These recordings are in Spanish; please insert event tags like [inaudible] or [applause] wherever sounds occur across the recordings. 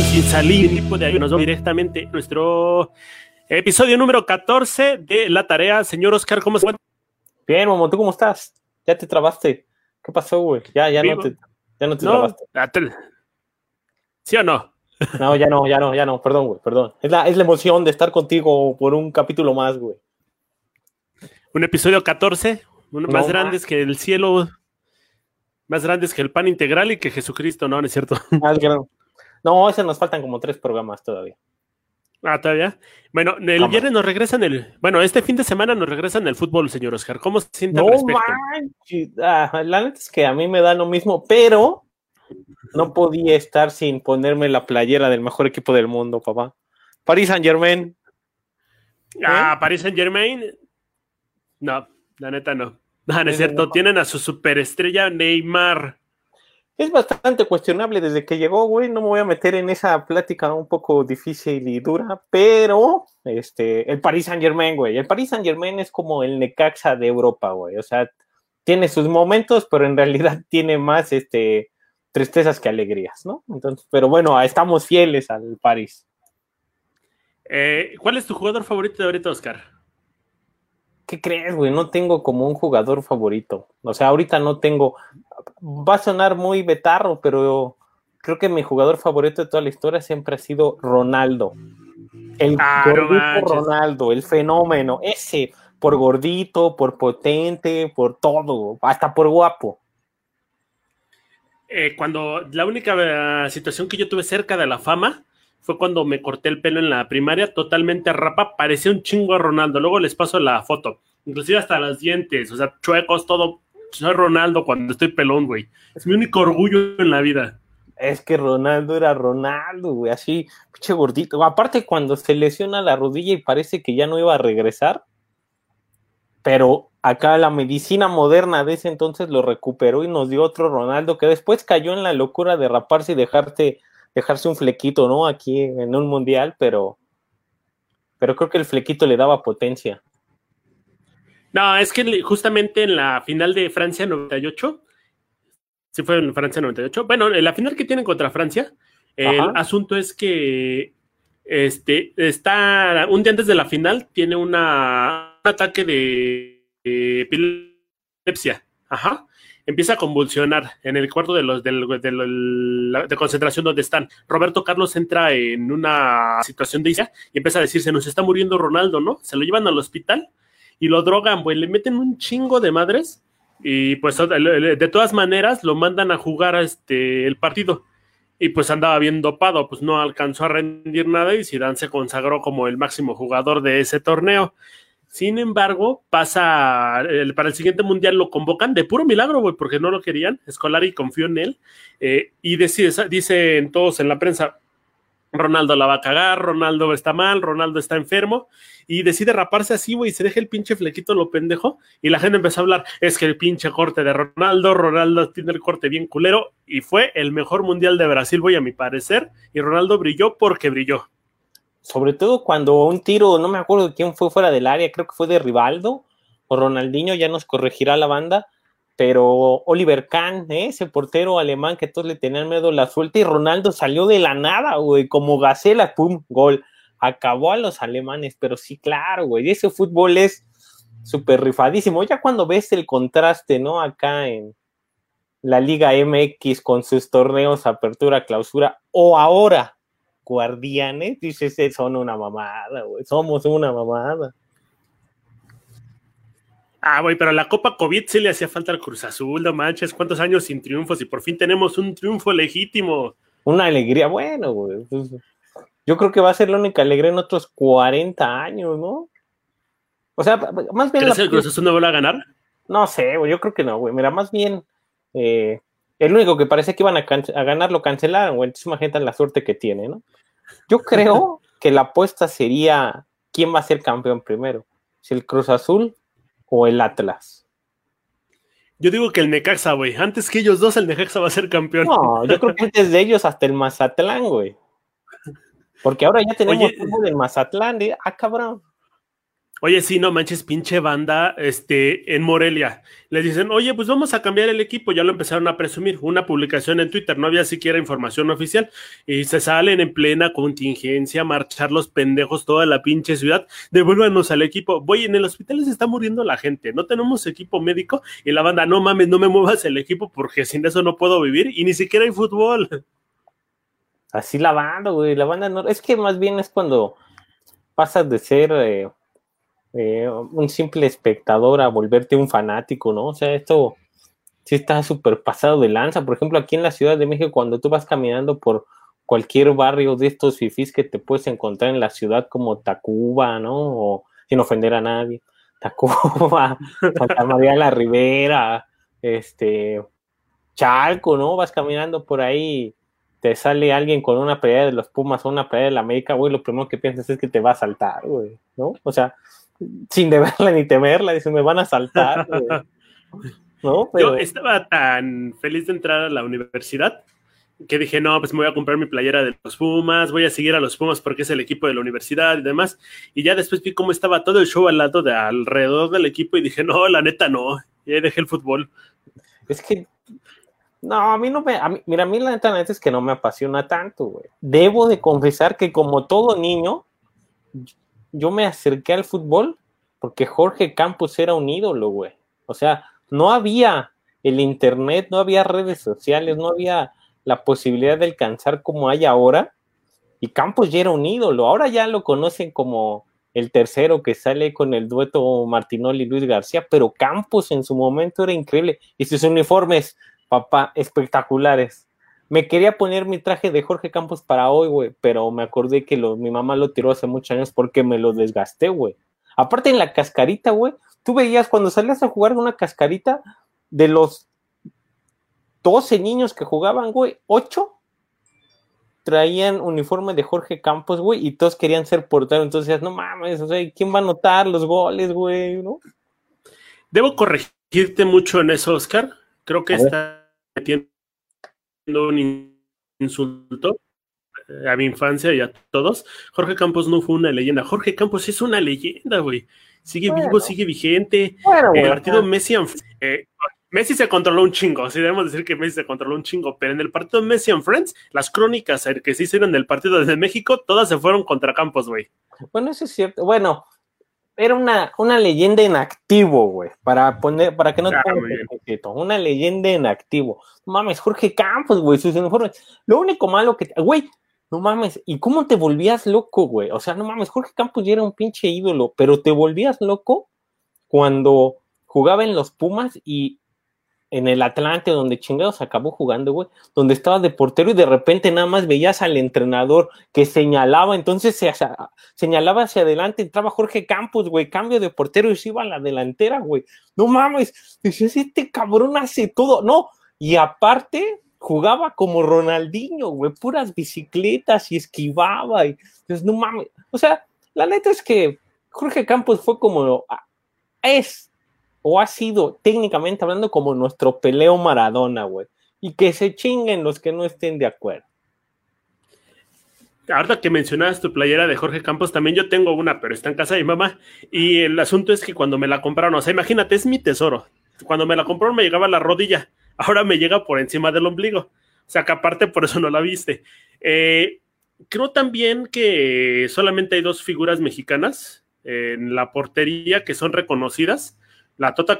sin salir tipo de nos vamos directamente a nuestro episodio número 14 de La Tarea. Señor Oscar, ¿cómo se Bien, Momo, ¿tú cómo estás? Ya te trabaste. ¿Qué pasó, güey? Ya, ya no te, ya no te trabaste. ¿Sí o no? [laughs] No, ya no, ya no, ya no, perdón, güey, perdón. Es la, es la emoción de estar contigo por un capítulo más, güey. Un episodio 14, uno más grande que el cielo, más grandes que el pan integral y que Jesucristo, ¿no? ¿No es cierto? No, ese nos faltan como tres programas todavía. Ah, todavía. Bueno, el viernes nos regresan el. Bueno, este fin de semana nos regresan el fútbol, señor Oscar. ¿Cómo se siente no ah, la neta es que a mí me da lo mismo, pero no podía estar sin ponerme la playera del mejor equipo del mundo, papá. Paris Saint Germain. Ah, ¿Eh? Paris Saint Germain. No, la neta no. No, no es cierto. Tienen a su superestrella Neymar. Es bastante cuestionable desde que llegó, güey. No me voy a meter en esa plática un poco difícil y dura, pero este, el Paris Saint Germain, güey. El Paris Saint Germain es como el Necaxa de Europa, güey. O sea, tiene sus momentos, pero en realidad [laughs] tiene más este, tristezas que alegrías, ¿no? Entonces, pero bueno, estamos fieles al París. Eh, ¿Cuál es tu jugador favorito de ahorita, Oscar? ¿Qué crees, güey? No tengo como un jugador favorito. O sea, ahorita no tengo. Va a sonar muy betarro, pero creo que mi jugador favorito de toda la historia siempre ha sido Ronaldo. El ah, gordito Ronaldo, el fenómeno. Ese, por gordito, por potente, por todo, hasta por guapo. Eh, cuando la única eh, situación que yo tuve cerca de la fama fue cuando me corté el pelo en la primaria, totalmente rapa, parecía un chingo a Ronaldo. Luego les paso la foto, inclusive hasta los dientes, o sea, chuecos, todo. Soy Ronaldo cuando estoy pelón, güey. Es mi único orgullo en la vida. Es que Ronaldo era Ronaldo, güey, así, pinche gordito. Aparte, cuando se lesiona la rodilla y parece que ya no iba a regresar, pero acá la medicina moderna de ese entonces lo recuperó y nos dio otro Ronaldo que después cayó en la locura de raparse y dejarte dejarse un flequito, ¿no? Aquí en un mundial, pero, pero creo que el flequito le daba potencia. No, es que justamente en la final de Francia 98, sí fue en Francia 98, bueno, en la final que tienen contra Francia, el asunto es que este está un día antes de la final tiene una, un ataque de epilepsia. Ajá empieza a convulsionar en el cuarto de los de, concentración donde están. Roberto Carlos entra en una situación de isla y empieza a decir, se nos está muriendo Ronaldo, ¿no? Se lo llevan al hospital y lo drogan, pues le meten un chingo de madres y pues de todas maneras lo mandan a jugar a este, el partido. Y pues andaba bien dopado, pues no alcanzó a rendir nada y Zidane se consagró como el máximo jugador de ese torneo. Sin embargo, pasa para el siguiente mundial lo convocan de puro milagro, güey, porque no lo querían. Escolari confió en él eh, y decide, dicen todos en la prensa: Ronaldo la va a cagar, Ronaldo está mal, Ronaldo está enfermo y decide raparse así, güey, se deja el pinche flequito lo pendejo y la gente empezó a hablar, es que el pinche corte de Ronaldo, Ronaldo tiene el corte bien culero y fue el mejor mundial de Brasil, voy a mi parecer, y Ronaldo brilló porque brilló. Sobre todo cuando un tiro, no me acuerdo quién fue fuera del área, creo que fue de Rivaldo o Ronaldinho, ya nos corregirá la banda, pero Oliver Kahn, ¿eh? ese portero alemán que todos le tenían miedo la suelta y Ronaldo salió de la nada, güey, como gacela, pum, gol. Acabó a los alemanes, pero sí, claro, güey, ese fútbol es súper rifadísimo. Ya cuando ves el contraste, ¿no? Acá en la Liga MX con sus torneos, apertura, clausura, o ahora guardianes, dices, son una mamada, güey, somos una mamada. Ah, güey, pero la Copa COVID sí le hacía falta al Cruz Azul, no manches, cuántos años sin triunfos y por fin tenemos un triunfo legítimo. Una alegría, bueno, güey. Pues, yo creo que va a ser la única alegría en otros 40 años, ¿no? O sea, más bien. ¿Crees que el Cruz Azul no vuelve a ganar? No sé, güey, yo creo que no, güey. Mira, más bien, eh, el único que parece que iban a, ganar lo cancelaron, güey. Entonces imagínate la suerte que tiene, ¿no? Yo creo [laughs] que la apuesta sería quién va a ser campeón primero, si el Cruz Azul o el Atlas. Yo digo que el Necaxa, güey. Antes que ellos dos, el Necaxa va a ser campeón. No, yo creo que antes de ellos hasta el Mazatlán, güey. Porque ahora ya tenemos el Mazatlán. De, ah, cabrón. Oye, sí, no manches, pinche banda, este, en Morelia. Les dicen, oye, pues vamos a cambiar el equipo. Ya lo empezaron a presumir. Una publicación en Twitter, no había siquiera información oficial. Y se salen en plena contingencia a marchar los pendejos toda la pinche ciudad. Devuélvanos al equipo. Voy, en el hospital se está muriendo la gente. No tenemos equipo médico. Y la banda, no mames, no me muevas el equipo porque sin eso no puedo vivir. Y ni siquiera hay fútbol. Así la banda, güey. La banda no. Es que más bien es cuando pasas de ser. Eh eh, un simple espectador a volverte un fanático, ¿no? O sea, esto sí está súper pasado de lanza. Por ejemplo, aquí en la Ciudad de México, cuando tú vas caminando por cualquier barrio de estos fifís que te puedes encontrar en la ciudad como Tacuba, ¿no? O sin ofender a nadie. [laughs] Tacuba, Santa María de la Ribera, este, Chalco, ¿no? Vas caminando por ahí, te sale alguien con una pelea de los Pumas o una pelea de la América, güey, lo primero que piensas es que te va a saltar, güey, ¿no? O sea, sin deberla ni temerla, dice, me van a saltar. [laughs] ¿No? Yo estaba tan feliz de entrar a la universidad que dije, no, pues me voy a comprar mi playera de los Pumas, voy a seguir a los Pumas porque es el equipo de la universidad y demás. Y ya después vi cómo estaba todo el show al lado de alrededor del equipo y dije, no, la neta no, y ahí dejé el fútbol. Es que, no, a mí no me, mira, a mí la neta, la neta es que no me apasiona tanto, güey. Debo de confesar que como todo niño, yo me acerqué al fútbol porque Jorge Campos era un ídolo, güey. O sea, no había el internet, no había redes sociales, no había la posibilidad de alcanzar como hay ahora. Y Campos ya era un ídolo. Ahora ya lo conocen como el tercero que sale con el dueto Martinoli y Luis García, pero Campos en su momento era increíble. Y sus uniformes, papá, espectaculares me quería poner mi traje de Jorge Campos para hoy, güey, pero me acordé que lo, mi mamá lo tiró hace muchos años porque me lo desgasté, güey. Aparte en la cascarita, güey, tú veías cuando salías a jugar una cascarita de los 12 niños que jugaban, güey, 8 traían uniforme de Jorge Campos, güey, y todos querían ser porteros. Entonces, no mames, o sea, ¿quién va a anotar los goles, güey? ¿No? Debo corregirte mucho en eso, Oscar. Creo que está metiendo un insulto a mi infancia y a todos. Jorge Campos no fue una leyenda. Jorge Campos es una leyenda, güey. Sigue vivo, sigue vigente. el partido Messi, eh, Messi se controló un chingo. Sí, debemos decir que Messi se controló un chingo. Pero en el partido Messi and Friends, las crónicas que se hicieron del partido desde México, todas se fueron contra Campos, güey. Bueno, eso es cierto. Bueno, era una, una leyenda en activo, güey, para poner, para que no te ah, una leyenda en activo. No mames, Jorge Campos, güey, sus uniformes. Lo único malo que, güey, no mames, ¿y cómo te volvías loco, güey? O sea, no mames, Jorge Campos ya era un pinche ídolo, pero te volvías loco cuando jugaba en los Pumas y en el Atlante, donde chingados acabó jugando, güey, donde estaba de portero y de repente nada más veías al entrenador que señalaba, entonces se señalaba hacia adelante, entraba Jorge Campos, güey, cambio de portero y se iba a la delantera, güey. No mames, dices, este cabrón hace todo, no, y aparte jugaba como Ronaldinho, güey, puras bicicletas y esquivaba y, no mames, o sea, la neta es que Jorge Campos fue como, es o ha sido técnicamente hablando como nuestro peleo Maradona, güey. Y que se chinguen los que no estén de acuerdo. Ahora que mencionabas tu playera de Jorge Campos, también yo tengo una, pero está en casa de mi mamá. Y el asunto es que cuando me la compraron, o sea, imagínate, es mi tesoro. Cuando me la compraron me llegaba a la rodilla, ahora me llega por encima del ombligo. O sea, que aparte por eso no la viste. Eh, creo también que solamente hay dos figuras mexicanas en la portería que son reconocidas la Tota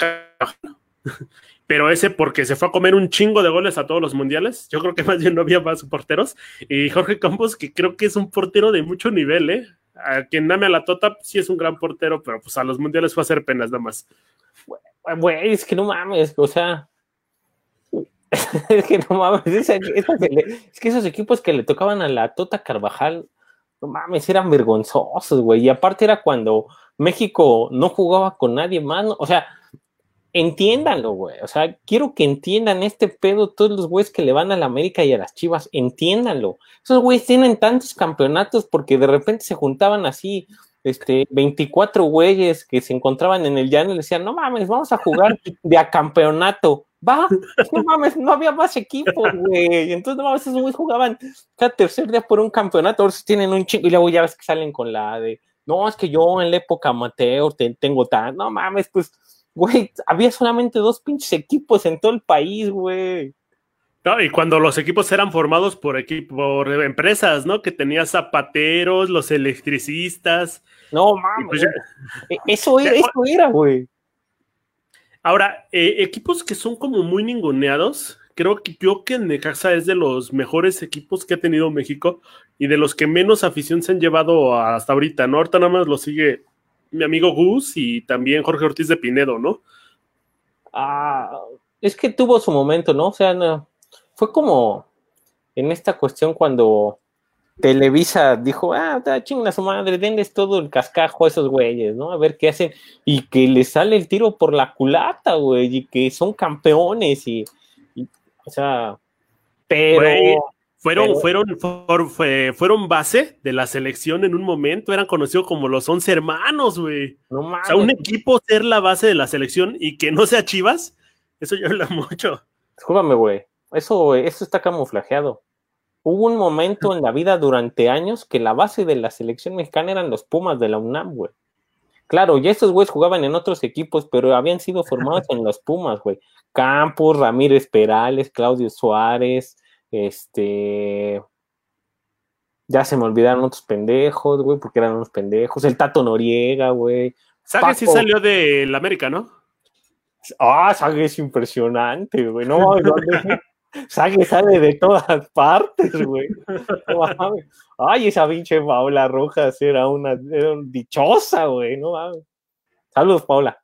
[laughs] pero ese porque se fue a comer un chingo de goles a todos los mundiales. Yo creo que más bien no había más porteros. Y Jorge Campos, que creo que es un portero de mucho nivel, ¿eh? A quien dame a la Tota, sí es un gran portero, pero pues a los mundiales fue a hacer penas nada más. Güey, es que no mames, o sea. [laughs] es que no mames, es, es, que esos equipos que le tocaban a la Tota Carvajal, no mames, eran vergonzosos, güey. Y aparte era cuando México no jugaba con nadie más, o sea, entiéndanlo, güey. O sea, quiero que entiendan este pedo todos los güeyes que le van a la América y a las Chivas, entiéndanlo. Esos güeyes tienen tantos campeonatos porque de repente se juntaban así, este, 24 güeyes que se encontraban en el llano y le decían, no mames, vamos a jugar [laughs] de a campeonato. Va, no mames, no había más equipos, güey. Entonces, no mames, esos güeyes jugaban cada tercer día por un campeonato, ahora sí tienen un chingo, y luego ya ves que salen con la de no, es que yo en la época amateur tengo tan, no mames, pues, güey, había solamente dos pinches equipos en todo el país, güey. No, y cuando los equipos eran formados por, equipo, por empresas, ¿no? Que tenía zapateros, los electricistas. No, mames. Pues e, eso, era, eso era, güey. Ahora, eh, equipos que son como muy ninguneados, creo que yo que Necaxa es de los mejores equipos que ha tenido México y de los que menos afición se han llevado hasta ahorita, ¿no? Ahorita nada más lo sigue mi amigo Gus y también Jorge Ortiz de Pinedo, ¿no? Ah, es que tuvo su momento, ¿no? O sea, fue como en esta cuestión cuando Televisa dijo, ah, chinga su madre, denles todo el cascajo a esos güeyes, ¿no? A ver qué hacen. Y que les sale el tiro por la culata, güey, y que son campeones y, o sea, pero... fueron, fueron, fueron base de la selección en un momento, eran conocidos como los once hermanos, güey. No. O sea, un equipo ser la base de la selección y que no sea Chivas, eso ya habla [laughs] mucho. Discúlpame, güey. Eso, eso está camuflajeado. Hubo un momento en la vida durante años que la base de la selección mexicana eran los Pumas de la UNAM, güey. Claro, ya estos güeyes jugaban en otros equipos, pero habían sido formados en los Pumas, güey. Campos, Ramírez Perales, Claudio Suárez, este. Ya se me olvidaron otros pendejos, güey, porque eran unos pendejos. El Tato Noriega, güey. ¿Sabes si salió del América, ¿no? Ah, Sague es impresionante, güey. No, Sague sale de todas partes, güey. Ay, esa pinche Paula Rojas era una, era dichosa, güey. No mames. Saludos, Paula.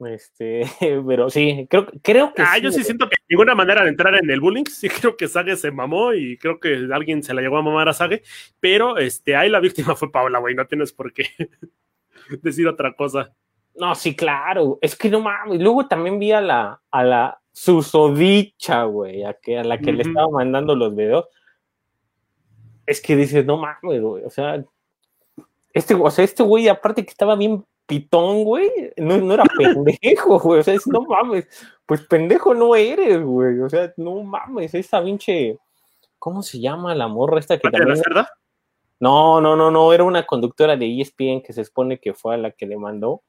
Este, [laughs] pero sí, creo, creo que. Ah, yo sí siento que ninguna manera de entrar en el bullying. Sí, creo que Sage se mamó y creo que alguien se la llegó a mamar a Sage. Pero este, ahí la víctima fue Paula, güey. No tienes por qué [laughs] decir otra cosa. No, sí, claro. Es que no mames. Luego también vi a la, a la susodicha, güey, a, que, a la que le estaba mandando los videos. Es que dices, no mames, güey. O sea, este, o sea, este güey, aparte que estaba bien pitón, güey, no, no era [laughs] pendejo, güey. O sea, no mames. Pues pendejo no eres, güey. O sea, no mames. Esa pinche. ¿Cómo se llama la morra esta que también. La no, no, no, no. Era una conductora de ESPN que se supone que fue a la que le mandó.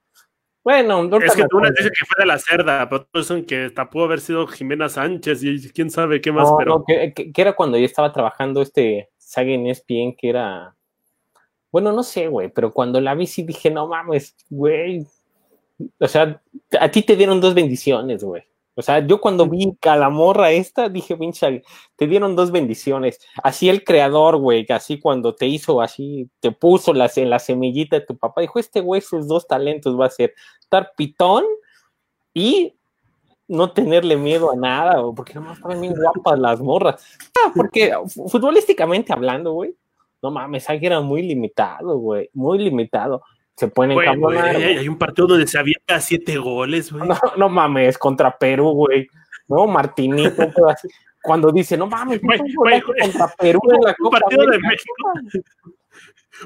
Bueno, es que tú una dices que fue de la cerda, pero otros dicen que pudo haber sido Jimena Sánchez y quién sabe qué más. pero... que, era cuando yo estaba trabajando este saga en ESPN, que era. Bueno, no sé, güey, pero cuando la vi sí dije, no mames, güey. O sea, a ti te dieron dos bendiciones, güey. O sea, yo cuando vi a la morra esta, dije, pinche, te dieron dos bendiciones. Así el creador, güey, así cuando te hizo así, te puso la, en la semillita de tu papá, dijo, este güey sus dos talentos va a ser estar pitón y no tenerle miedo a nada, porque nomás estaban bien guapas las morras. Ah, porque futbolísticamente hablando, güey, no mames, que era muy limitado, güey, muy limitado se pueden encabronar. hay un partido donde se avienta siete goles, güey. No, no, mames, contra Perú, güey. No, Martinito, [laughs] cuando dice, no mames, contra Perú en la un partido de México.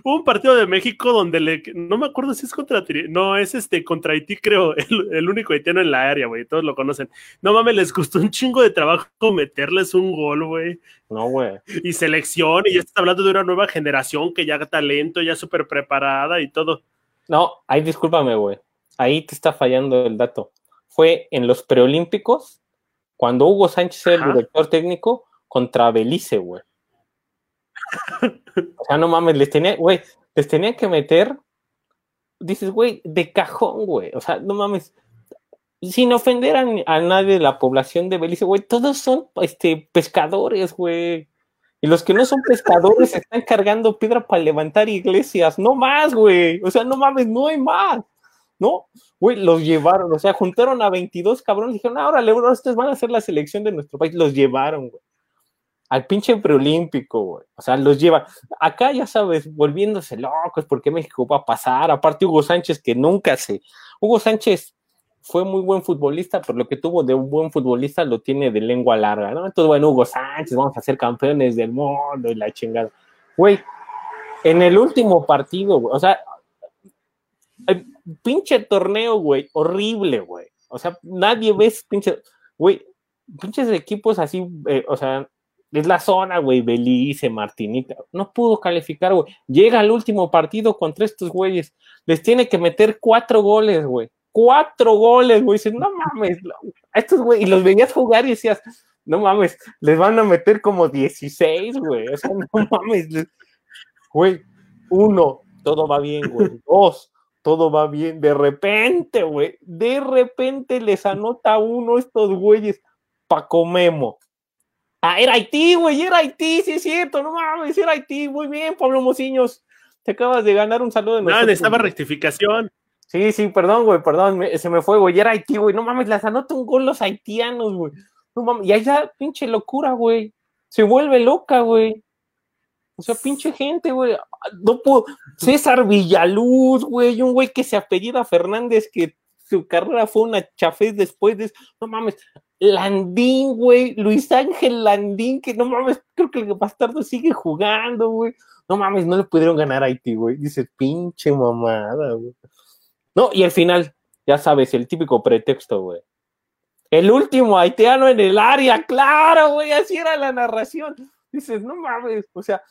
Hubo [laughs] un partido de México donde le, no me acuerdo si es contra, no, es este, contra Haití, creo, [laughs] el, el único haitiano en la área, güey, todos lo conocen. No mames, les costó un chingo de trabajo meterles un gol, güey. No, güey. Y selección, y ya estás hablando de una nueva generación que ya talento, ya súper preparada y todo. No, ahí discúlpame, güey. Ahí te está fallando el dato. Fue en los preolímpicos, cuando Hugo Sánchez era el director técnico, contra Belice, güey. o sea, no mames, les tenía, güey, les tenía que meter, dices, güey, de cajón, güey. O sea, no mames, sin ofender a, a, nadie de la población de Belice, güey, todos son este, pescadores, güey. Y los que no son pescadores están cargando piedra para levantar iglesias. No más, güey. O sea, no mames, no hay más. ¿No? Güey, los llevaron. O sea, juntaron a 22 cabrones dijeron, ahora, ahora ustedes van a hacer la selección de nuestro país. Los llevaron, güey. Al pinche preolímpico, güey. O sea, los lleva. Acá, ya sabes, volviéndose locos, porque México va a pasar? Aparte, Hugo Sánchez, que nunca se. Hugo Sánchez fue muy buen futbolista, pero lo que tuvo de un buen futbolista lo tiene de lengua larga, ¿no? Entonces, bueno, Hugo Sánchez, vamos a ser campeones del mundo y la chingada. Güey, en el último partido, güey, o sea, pinche torneo, güey, horrible, güey. O sea, nadie ve pinche, güey, pinches equipos así, eh, o sea, es la zona, güey, Belice, Martinica, no pudo calificar, güey. Llega al último partido contra estos güeyes, les tiene que meter cuatro goles, güey. Cuatro goles, güey. Dices, no mames, estos güey, y los venías jugar y decías, no mames, les van a meter como 16, güey. O sea, [laughs] no mames, güey. Uno, todo va bien, güey. [laughs] Dos, todo va bien. De repente, güey, de repente les anota uno estos güeyes, Paco Memo. Ah, era Haití, güey, era Haití, sí es cierto, no mames, era Haití. Muy bien, Pablo Mociños. Te acabas de ganar un saludo de No, necesitaba rectificación. Sí, sí, perdón, güey, perdón, se me fue, güey, era Haití, güey. No mames, les anota un gol los haitianos, güey. No mames, y allá, pinche locura, güey. Se vuelve loca, güey. O sea, pinche gente, güey. No puedo. César Villaluz, güey. Un güey que se apellida Fernández, que su carrera fue una chafez después de. No mames. Landín, güey. Luis Ángel Landín, que no mames. Creo que el bastardo sigue jugando, güey. No mames, no le pudieron ganar a Haití, güey. Dice, pinche mamada, güey. No, y al final, ya sabes, el típico pretexto, güey. El último haitiano en el área, claro, güey, así era la narración. Dices, no mames, o sea,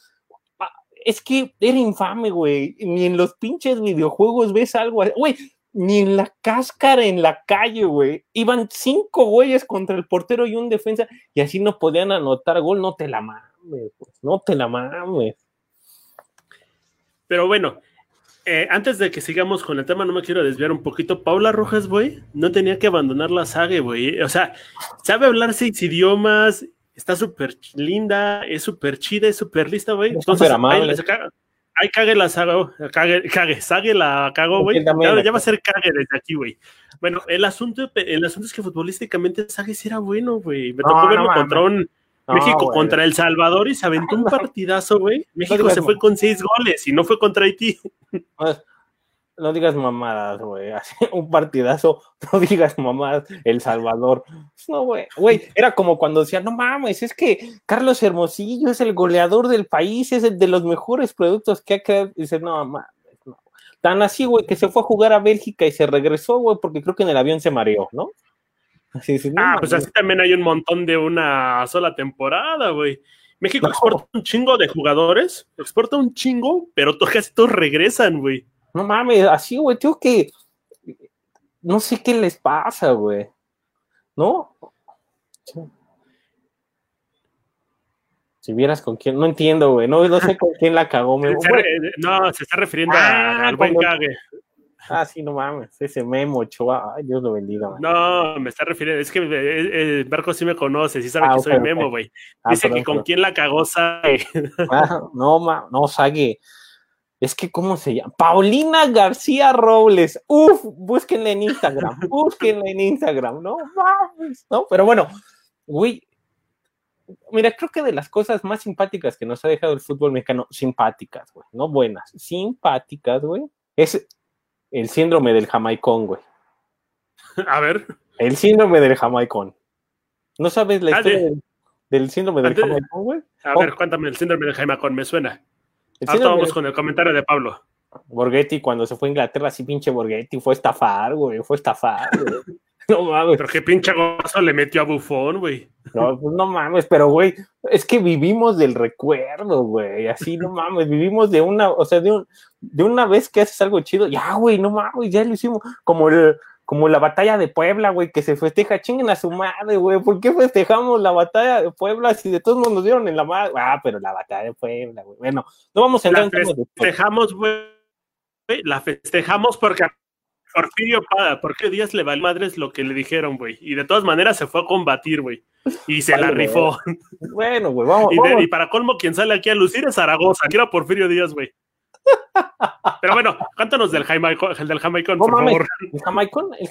es que era infame, güey. Ni en los pinches videojuegos ves algo, güey. Ni en la cáscara en la calle, güey. Iban cinco güeyes contra el portero y un defensa y así no podían anotar gol. No te la mames, no te la mames. Pero bueno, eh, antes de que sigamos con el tema, no me quiero desviar un poquito. Paula Rojas, güey, no tenía que abandonar la saga, güey. O sea, sabe hablar seis idiomas, está súper linda, es súper chida, es súper lista, güey. Entonces, ahí, cague la saga, cague, cague, sague la cago, güey. Ya, va a ser cague desde aquí, güey. Bueno, el asunto, el asunto es que futbolísticamente Sague sí era bueno, güey. Me tocó verlo contra un México contra El Salvador y se aventó un [laughs] partidazo, güey. México se fue con seis goles y no fue contra Haití. No digas mamadas, güey. [laughs] Un partidazo, no digas mamadas, El Salvador. No, güey. Güey, era como cuando decían, no mames, es que Carlos Hermosillo es el goleador del país, es el de los mejores productos que ha creado. Dice, no mames, no. Tan así, güey, que se fue a jugar a Bélgica y se regresó, güey, porque creo que en el avión se mareó, ¿no? Ah, pues así también hay un montón de una sola temporada, güey. México exporta un chingo de jugadores, exporta un chingo, pero casi todos regresan, güey. No mames, así, güey, tengo que. No sé qué les pasa, güey. ¿No? Si vieras con quién, no entiendo, güey. No, no sé con quién la cagó. no, se está refiriendo ah, al buen cague. [laughs] Ah, sí, no mames, ese Memo Ochoa, ay, Dios lo bendiga. No, me está refiriendo, es que el eh, Barco sí me conoce, sí sabe ah, que soy Memo, güey. Ah, Dice que con quién la cagó Sague. [laughs] no, ma, no, Sague. Es que, ¿cómo se llama? Paulina García Robles. Uf, búsquenla en Instagram, [laughs] búsquenla en Instagram, no mames, ¿no? Pero bueno, güey, mira, creo que de las cosas más simpáticas que nos ha dejado el fútbol mexicano, simpáticas, güey, no buenas, simpáticas, güey, es el síndrome del jamaicón, güey. [laughs] A ver. El síndrome del jamaicón. ¿No sabes la ah, historia del, síndrome del jamaicón, güey? A ver, cuéntame el síndrome del jamaicón, me suena. Ahora vamos con el comentario de Pablo. Borghetti, cuando se fue a Inglaterra, sí, pinche Borghetti, fue a estafar, güey, fue a estafar, güey. [laughs] [laughs] No mames. Pero qué pinche gozo le metió a Bufón, güey. No, pues no mames, pero güey, es que vivimos del recuerdo, güey. Así, no mames, vivimos de una, o sea, de, un, de una vez que haces algo chido, ya, güey, no mames, ya lo hicimos. Como el, como la batalla de Puebla, güey, que se festeja, chinguen a su madre, güey. ¿Por qué festejamos la batalla de Puebla si de todos modos nos dieron en la madre? Ah, pero la batalla de Puebla, güey. Bueno, no vamos a entrar en La festejamos, güey. La festejamos porque Porfirio ¿por qué Díaz le vale madres lo que le dijeron, güey? Y de todas maneras se fue a combatir, güey. Y se la rifó. Bueno, güey, [laughs] vamos y, para colmo, quien sale aquí a lucir es Zaragoza. Aquí era Porfirio Díaz, güey. [laughs] Pero bueno, cuéntanos del Jamaicón, del Jamaicón, por favor. El Jamaicón, el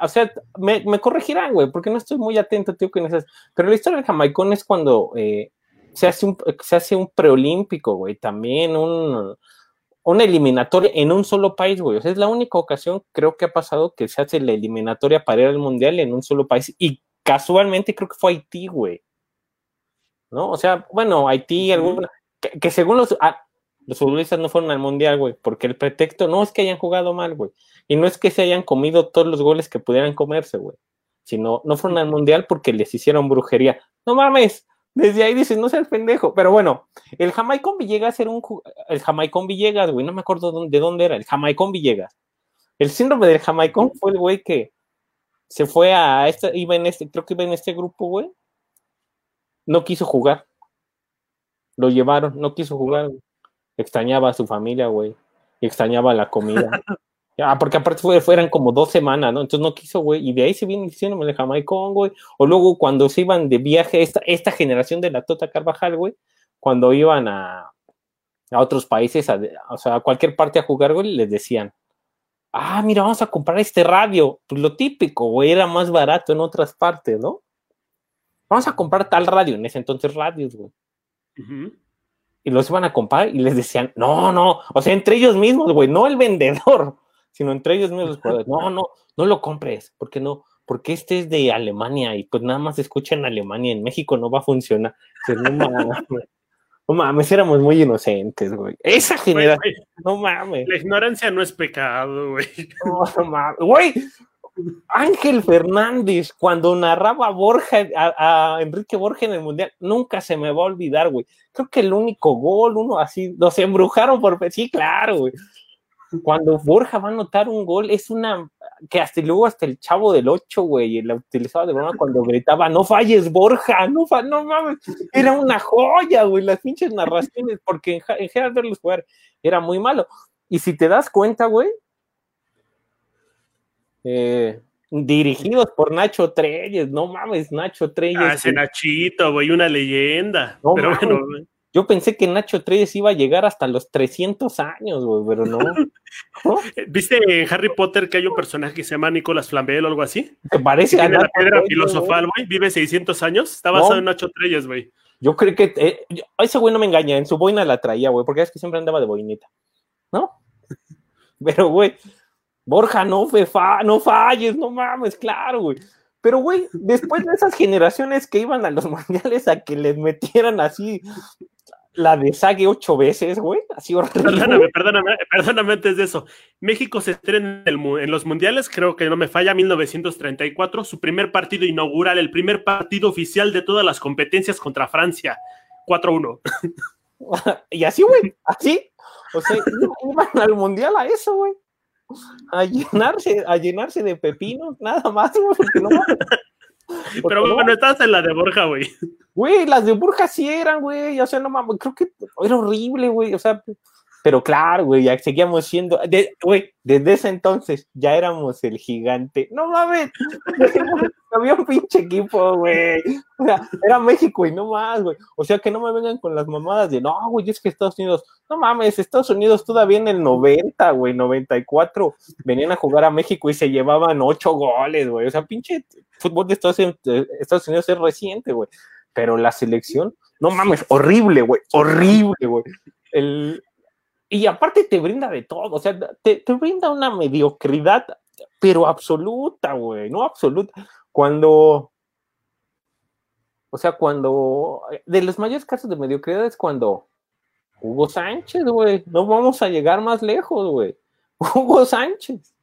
o sea, me, me corregirán, güey, porque no estoy muy atento, tío, que esas. Pero la historia del Jamaicón es cuando eh, se, hace un, se hace un preolímpico, güey, también un una eliminatoria en un solo país, güey. O sea, es la única ocasión, creo que ha pasado, que se hace la eliminatoria para ir al mundial en un solo país. Y casualmente creo que fue Haití, güey. ¿No? O sea, bueno, Haití, alguna. Que, según los. Ah, los futbolistas no fueron al mundial, güey, porque el pretexto no es que hayan jugado mal, güey. Y no es que se hayan comido todos los goles que pudieran comerse, güey. Sino, no fueron al mundial porque les hicieron brujería. No mames, Desde ahí dices, no seas pendejo. Pero bueno, el Jamaicón Villegas era un. El Jamaicón Villegas, güey, no me acuerdo de dónde era. El Jamaicón Villegas. El síndrome del Jamaicón fue el güey que se fue a. Este, iba en este, creo que iba en este grupo, güey. No quiso jugar. Lo llevaron, no quiso jugar. Extrañaba a su familia, güey. Y extrañaba la comida. [laughs] Ah, porque aparte fue, fueran como dos semanas, ¿no? Entonces no quiso, güey. Y de ahí se viene diciéndome de Jamaicón, güey. O luego cuando se iban de viaje, esta, esta generación de la Tota Carvajal, güey, cuando iban a, a otros países, o sea, a cualquier parte a jugar, güey, les decían, ah, mira, vamos a comprar este radio. Pues lo típico, güey, era más barato en otras partes, ¿no? Vamos a comprar tal radio, en ese entonces radios, güey. Y los iban a comprar y les decían, no, no, o sea, entre ellos mismos, güey, no el vendedor sino entre ellos mismos [laughs] No, no, no lo compres, porque no, porque este es de Alemania y pues nada más escucha en Alemania, en México no va a funcionar. no mames, [laughs] no mames, éramos muy inocentes, güey. Esa generación, no mames. La ignorancia no es pecado, güey. No, no mames, güey. Ángel Fernández, cuando narraba Borja, a, a, Enrique Borja en el Mundial, nunca se me va a olvidar, güey. Creo que el único gol, uno así, los embrujaron por... Sí, claro, güey cuando Borja va a anotar un gol, es una que hasta luego hasta el chavo del 8, güey, la utilizaba de broma cuando gritaba, no falles, Borja, no, no mames, era una joya, güey, las pinches narraciones, porque en, general verlos jugar era muy malo. Y si te das cuenta, güey, eh, dirigidos por Nacho Treyes, no mames, Nacho Treyes. Ah, ese Nachito, güey, una leyenda. pero bueno, yo pensé que Nacho Treyes iba a llegar hasta los 300 años, güey, pero no. [laughs] ¿Viste en Harry Potter que hay un personaje que se llama Nicolás Flamel o algo así? ¿Te parece? a la piedra filosofal, güey. Vive 600 años. Está basado en Nacho Treyes, güey. Yo creo que eh, ese güey no me engaña. En su boina la traía, güey, porque es que siempre andaba de boinita. ¿No? [laughs] Pero, güey, Borja, no, fa no falles, no mames, claro, güey. Pero, güey, después de esas generaciones que iban a los [laughs] mundiales a que les metieran así la de Sague ocho veces, güey. Así horrible. Perdóname, perdóname, perdóname antes de eso. México se estrena en, los mundiales, creo que no me falla, 1934, su primer partido inaugural, el primer partido oficial de todas las competencias contra Francia. 4-1. [laughs] y así, güey, así. O sea, iban al mundial a eso, güey. A llenarse, a llenarse de pepinos, nada más, güey, porque no [laughs] Pero bueno, estás en la de Borja, güey. Güey, las de Borja sí eran, güey. O sea, no mames, creo que era horrible, güey. O sea, pero claro, güey, ya seguíamos siendo, güey, desde ese entonces ya éramos el gigante. No mames, [laughs] había un pinche equipo, güey. O sea, era México y no más, güey. O sea, que no me vengan con las mamadas de, no, güey, es que Estados Unidos, no mames, Estados Unidos todavía en el 90, güey, 94, venían a jugar a México y se llevaban ocho goles, güey. O sea, pinche fútbol de Estados Unidos, Estados Unidos es reciente, güey. Pero la selección, no mames, horrible, güey, horrible, güey. El, y aparte te brinda de todo, o sea, te, te brinda una mediocridad, pero absoluta, güey, no absoluta. Cuando, o sea, cuando, de los mayores casos de mediocridad es cuando Hugo Sánchez, güey, no vamos a llegar más lejos, güey. [laughs] Hugo Sánchez.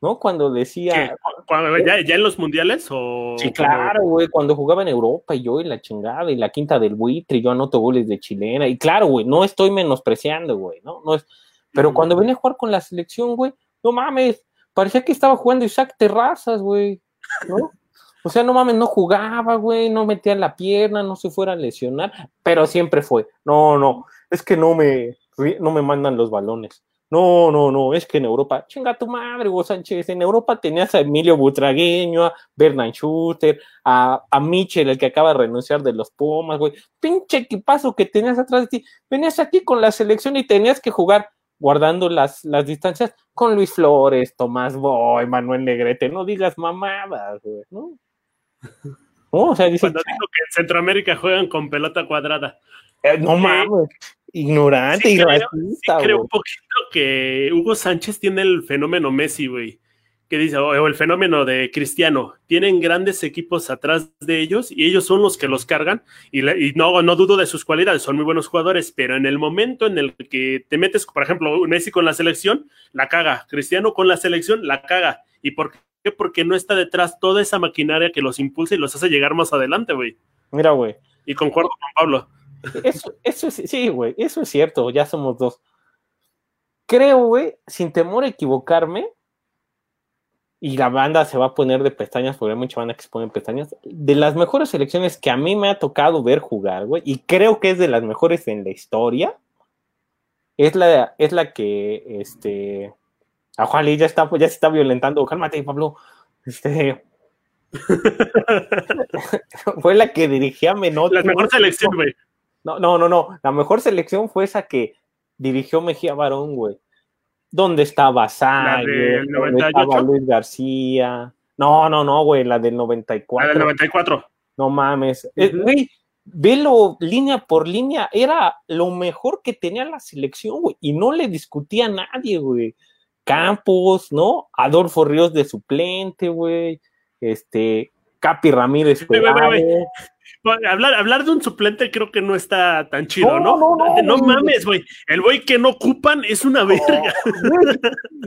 ¿No? Cuando decía... ¿Ya, en los mundiales o...? Sí, claro, güey, cuando jugaba en Europa y yo y la chingada y la quinta del buitre y yo anoto goles de chilena y claro, güey, no estoy menospreciando, güey, ¿no? no es... Pero cuando venía a jugar con la selección, güey, no mames, parecía que estaba jugando Isaac Terrazas, güey, ¿no? O sea, no mames, no jugaba, güey, no metía la pierna, no se fuera a lesionar, pero siempre fue, no, no, es que no me, no me mandan los balones. No, no, no, es que en Europa, chinga tu madre, Hugo Sánchez, en Europa tenías a Emilio Butragueño, a Bernard Schuster, a, a Michel, el que acaba de renunciar de los Pumas, güey. Pinche equipazo que tenías atrás de ti. Venías aquí con la selección y tenías que jugar guardando las, las distancias con Luis Flores, Tomás Boy, Manuel Negrete. No digas mamadas, güey, ¿no? [laughs] o sea, dice, Cuando digo que en Centroamérica juegan con pelota cuadrada. Eh, no mames ignorante y racista. creo un poquito que Hugo Sánchez tiene el fenómeno Messi, güey. Que dice, o el fenómeno de Cristiano. Tienen grandes equipos atrás de ellos y ellos son los que los cargan. Y, no, no dudo de sus cualidades, son muy buenos jugadores, pero en el momento en el que te metes, por ejemplo, Messi con la selección, la caga. Cristiano con la selección, la caga. ¿Y por qué? Porque no está detrás toda esa maquinaria que los impulsa y los hace llegar más adelante, güey. Mira, güey, Y concuerdo con Pablo. Eso, eso sí, güey, eso es cierto, ya somos dos. Creo, güey, sin temor a equivocarme, y la banda se va a poner de pestañas, porque hay mucha banda que se pone pestañas, de las mejores selecciones que a mí me ha tocado ver jugar, güey, y creo que es de las mejores en la historia, es la, es la que, este, a Juan ya está, ya se está violentando, cálmate, Pablo, este, [laughs] [laughs] fue la que dirigía Menotti. La mejor selección, güey. No, no, no, no, la mejor selección fue esa que dirigió Mejía Barón, güey ¿Dónde estaba Sánchez? ¿Dónde estaba Luis García? No, no, no, güey, la del 94. La del 94. No mames. Eh, güey, velo línea por línea, era lo mejor que tenía la selección, güey, y no le discutía a nadie, güey. Campos, ¿no? Adolfo Ríos de suplente, güey. Este, Capi Ramírez. Hablar, hablar de un suplente creo que no está tan chido, ¿no? No, no, no, mames, güey. El güey que no ocupan es una verga.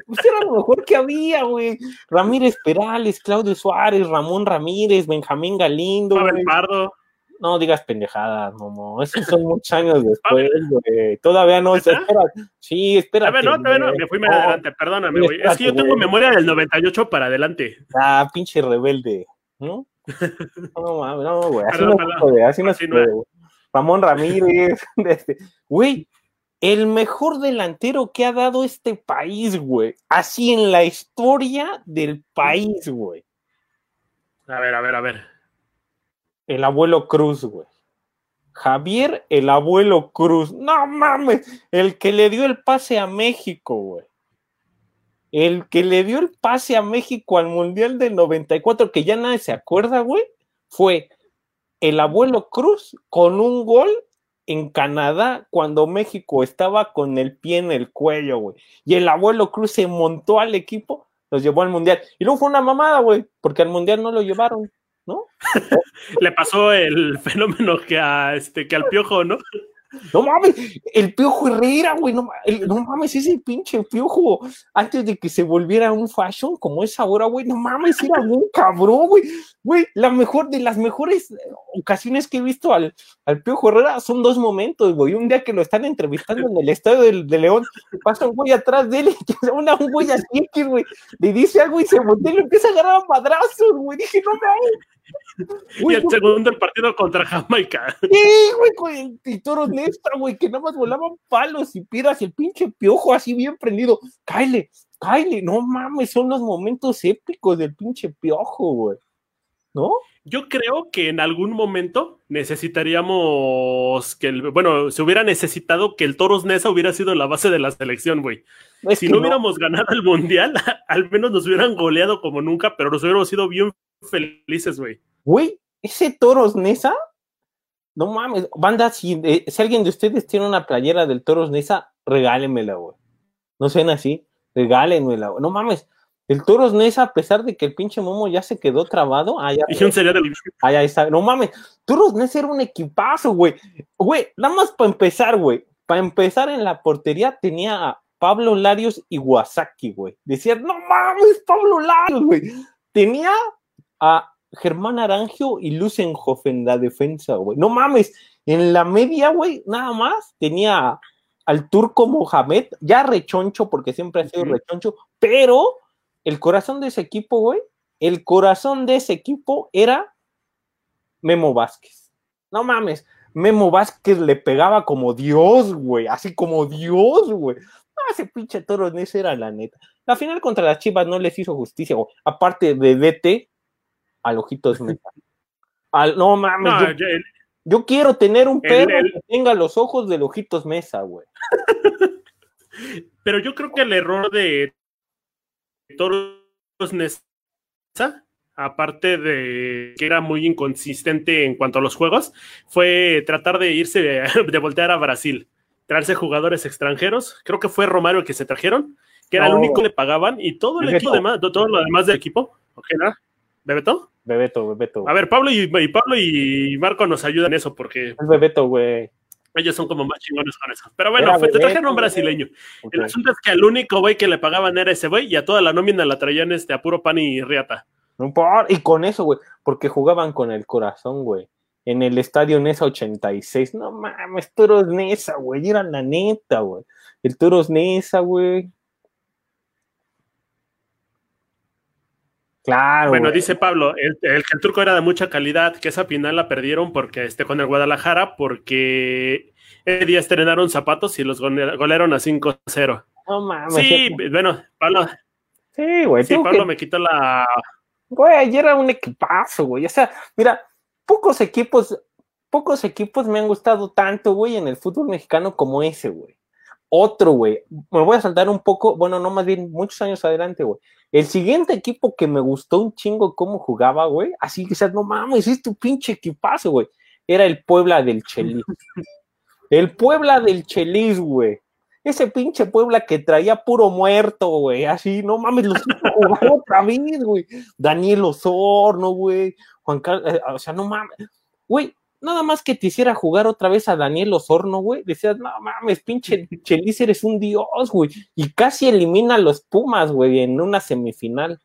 Pues era lo mejor que había, güey. Ramírez Perales, Claudio Suárez, Ramón Ramírez, Benjamín Galindo. Pardo. No digas pendejadas, momo. Esos son muchos años después, güey. Todavía no. Espera. Sí, espera. A ver, no, todavía no. Me fui más adelante, perdóname, güey. Es que yo tengo memoria del 98 para adelante. Ah, pinche rebelde. ¿no? [laughs] No, no, güey. Así no puede, así no puede. Ramón Ramírez, [laughs] este, güey, el mejor delantero que ha dado este país, güey. Así en la historia del país, güey. A ver, a ver, a ver. El abuelo Cruz, güey. Javier, el abuelo Cruz. No mames, el que le dio el pase a México, güey el que le dio el pase a México al Mundial del 94, que ya nadie se acuerda, güey, fue el abuelo Cruz con un gol en Canadá cuando México estaba con el pie en el cuello, güey. Y el abuelo Cruz se montó al equipo, los llevó al Mundial. Y luego fue una mamada, güey, porque al Mundial no lo llevaron, ¿no? [laughs] Le pasó el fenómeno que a este que al piojo, ¿no? No mames, el Piojo Herrera, güey, no, mames, ese pinche Piojo, antes de que se volviera un fashion como es ahora, güey, no mames, era un cabrón, güey, güey, la mejor, de las mejores ocasiones que he visto al, al Piojo Herrera son dos momentos, güey, un día que lo están entrevistando en el estadio de, León, pasa un güey atrás de él, una, un güey así, güey, le dice algo y se voltea y le empieza a agarrar a madrazos, güey, dije, no mames, y el segundo el partido contra Jamaica. Sí, güey, con el Toro Néstor, güey, que nada más volaban palos y piedras y el pinche piojo así bien prendido. Cáile, cáile, no mames, son los momentos épicos del pinche piojo, güey. ¿No? Yo creo que en algún momento necesitaríamos que el, bueno, se hubiera necesitado que el Toros Nesa hubiera sido la base de la selección, güey. si no, hubiéramos ganado el mundial, [laughs] al menos nos hubieran goleado como nunca, pero nos hubiéramos sido bien felices, güey. Güey, ese Toros Nesa, no mames, banda, si, eh, si, alguien de ustedes tiene una playera del Toros Nesa, regálenmela, güey. No sean así, regálenmela, güey. No mames, el Toros Nesa, a pesar de que el pinche Momo ya se quedó trabado, ah, ya, [laughs] ah, está. No mames, Toros Nesa era un equipazo, güey. Güey, nada más para empezar, güey. Para empezar en la portería tenía a Pablo Larios y Wasaki, güey. Decían, no mames, Pablo Larios, güey. Tenía a Germán Arangio y Lucenhoff en la defensa, güey. No mames, en la media, güey, nada más tenía al turco Mohamed, ya rechoncho, porque siempre ha sido rechoncho, pero el corazón de ese equipo, güey, el corazón de ese equipo era Memo Vázquez. No mames, Memo Vázquez le pegaba como Dios, güey, así como Dios, güey. Ah, ese pinche toro ese era la neta. La final contra las Chivas no les hizo justicia, güey. Aparte de DT, al Ojitos Mesa. no mames, yo, quiero tener un perro que tenga los ojos del Ojitos Mesa, güey. [laughs] Pero yo creo que el error de Toros Mesa, aparte de que era muy inconsistente en cuanto a los juegos, fue tratar de irse, [laughs] de, voltear a Brasil, traerse jugadores extranjeros. Creo que fue Romario el que se trajeron, que era el único que le pagaban, y todo el equipo demás, todo lo demás del equipo, ¿Bebeto? Bebeto, Bebeto. A ver, Pablo y, Pablo y Marco nos ayudan en eso porque. Es Bebeto, güey. Ellos son como más chingones con eso. Pero bueno, te trajeron un brasileño. El asunto es que al único güey que le pagaban era ese güey y a toda la nómina la traían este a puro pan y riata. y con eso, güey, porque jugaban con el corazón, güey. en el estadio Nesa 86. No mames, Toros Nesa, güey, era la neta, güey. El Toros Nesa, güey. Claro. Bueno, dice Pablo, el, el, el, turco era de mucha calidad, que esa final la perdieron porque este con el Guadalajara, porque ese día estrenaron zapatos y los golearon a 5-0. No mames. Sí, bueno, Pablo. Sí, güey. Sí, Pablo me quitó la. Güey, ayer era un equipazo, güey. O sea, mira, pocos equipos, pocos equipos me han gustado tanto, güey, en el fútbol mexicano como ese, güey. Otro, güey. Me voy a saltar un poco, bueno, no más bien muchos años adelante, güey. El siguiente equipo que me gustó un chingo cómo jugaba, güey, así que seas, no mames, es tu pinche equipazo, güey. Era el Puebla del Chelis. [laughs] El Puebla del Chelis, güey. Ese pinche Puebla que traía puro muerto, güey. Así, no mames, los jugar [laughs] otra vez, güey. Daniel Osorno, güey. Juan Carlos, eh, o sea, no mames. Güey, nada más que te hiciera jugar otra vez a Daniel Osorno, güey, decías, no mames, pinche [laughs] Chelis, eres un dios, güey. Y casi elimina a los Pumas, güey, en una semifinal.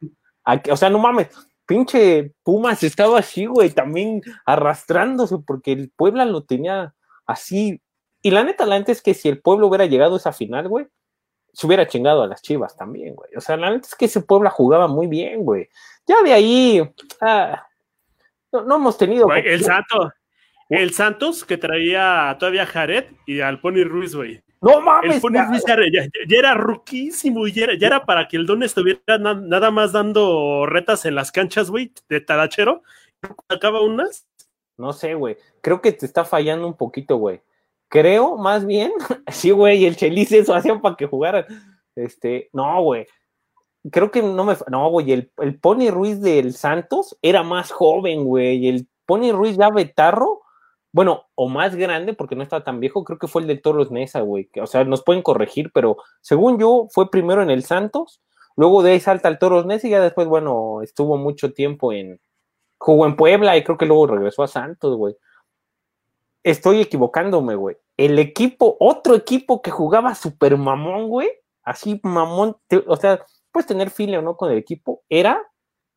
O sea, no mames, pinche Pumas estaba así, güey, también arrastrándose, porque el Puebla lo tenía así. Y la neta, la neta es que si el pueblo hubiera llegado a esa final, güey, se hubiera chingado a las chivas también, güey. O sea, la neta es que ese Puebla jugaba muy bien, güey. Ya de ahí, ah, no, hemos tenido. el Santo, el Santos que traía todavía a Jared y al Pony Ruiz, güey. No mames. El Pony Ruiz ya, era ruquísimo y ya era, para que el Don estuviera nada más dando retas en las canchas, güey, de talachero. ¿Acaba unas? No sé, güey. Creo que te está fallando un poquito, güey. Creo, más bien, [laughs] sí, güey, el Chelis eso hacían para que jugaran. Este, no, güey. Creo que no me. No, güey, el, el Pony Ruiz del Santos era más joven, güey. El Pony Ruiz ya Betarro bueno, o más grande, porque no estaba tan viejo, creo que fue el de Toros Nesa, güey. O sea, nos pueden corregir, pero según yo, fue primero en el Santos, luego de ahí salta al Toros Nesa y ya después, bueno, estuvo mucho tiempo en. Jugó en Puebla y creo que luego regresó a Santos, güey. Estoy equivocándome, güey. El equipo, otro equipo que jugaba super mamón, güey, así mamón, o sea, puedes tener file o no con el equipo, era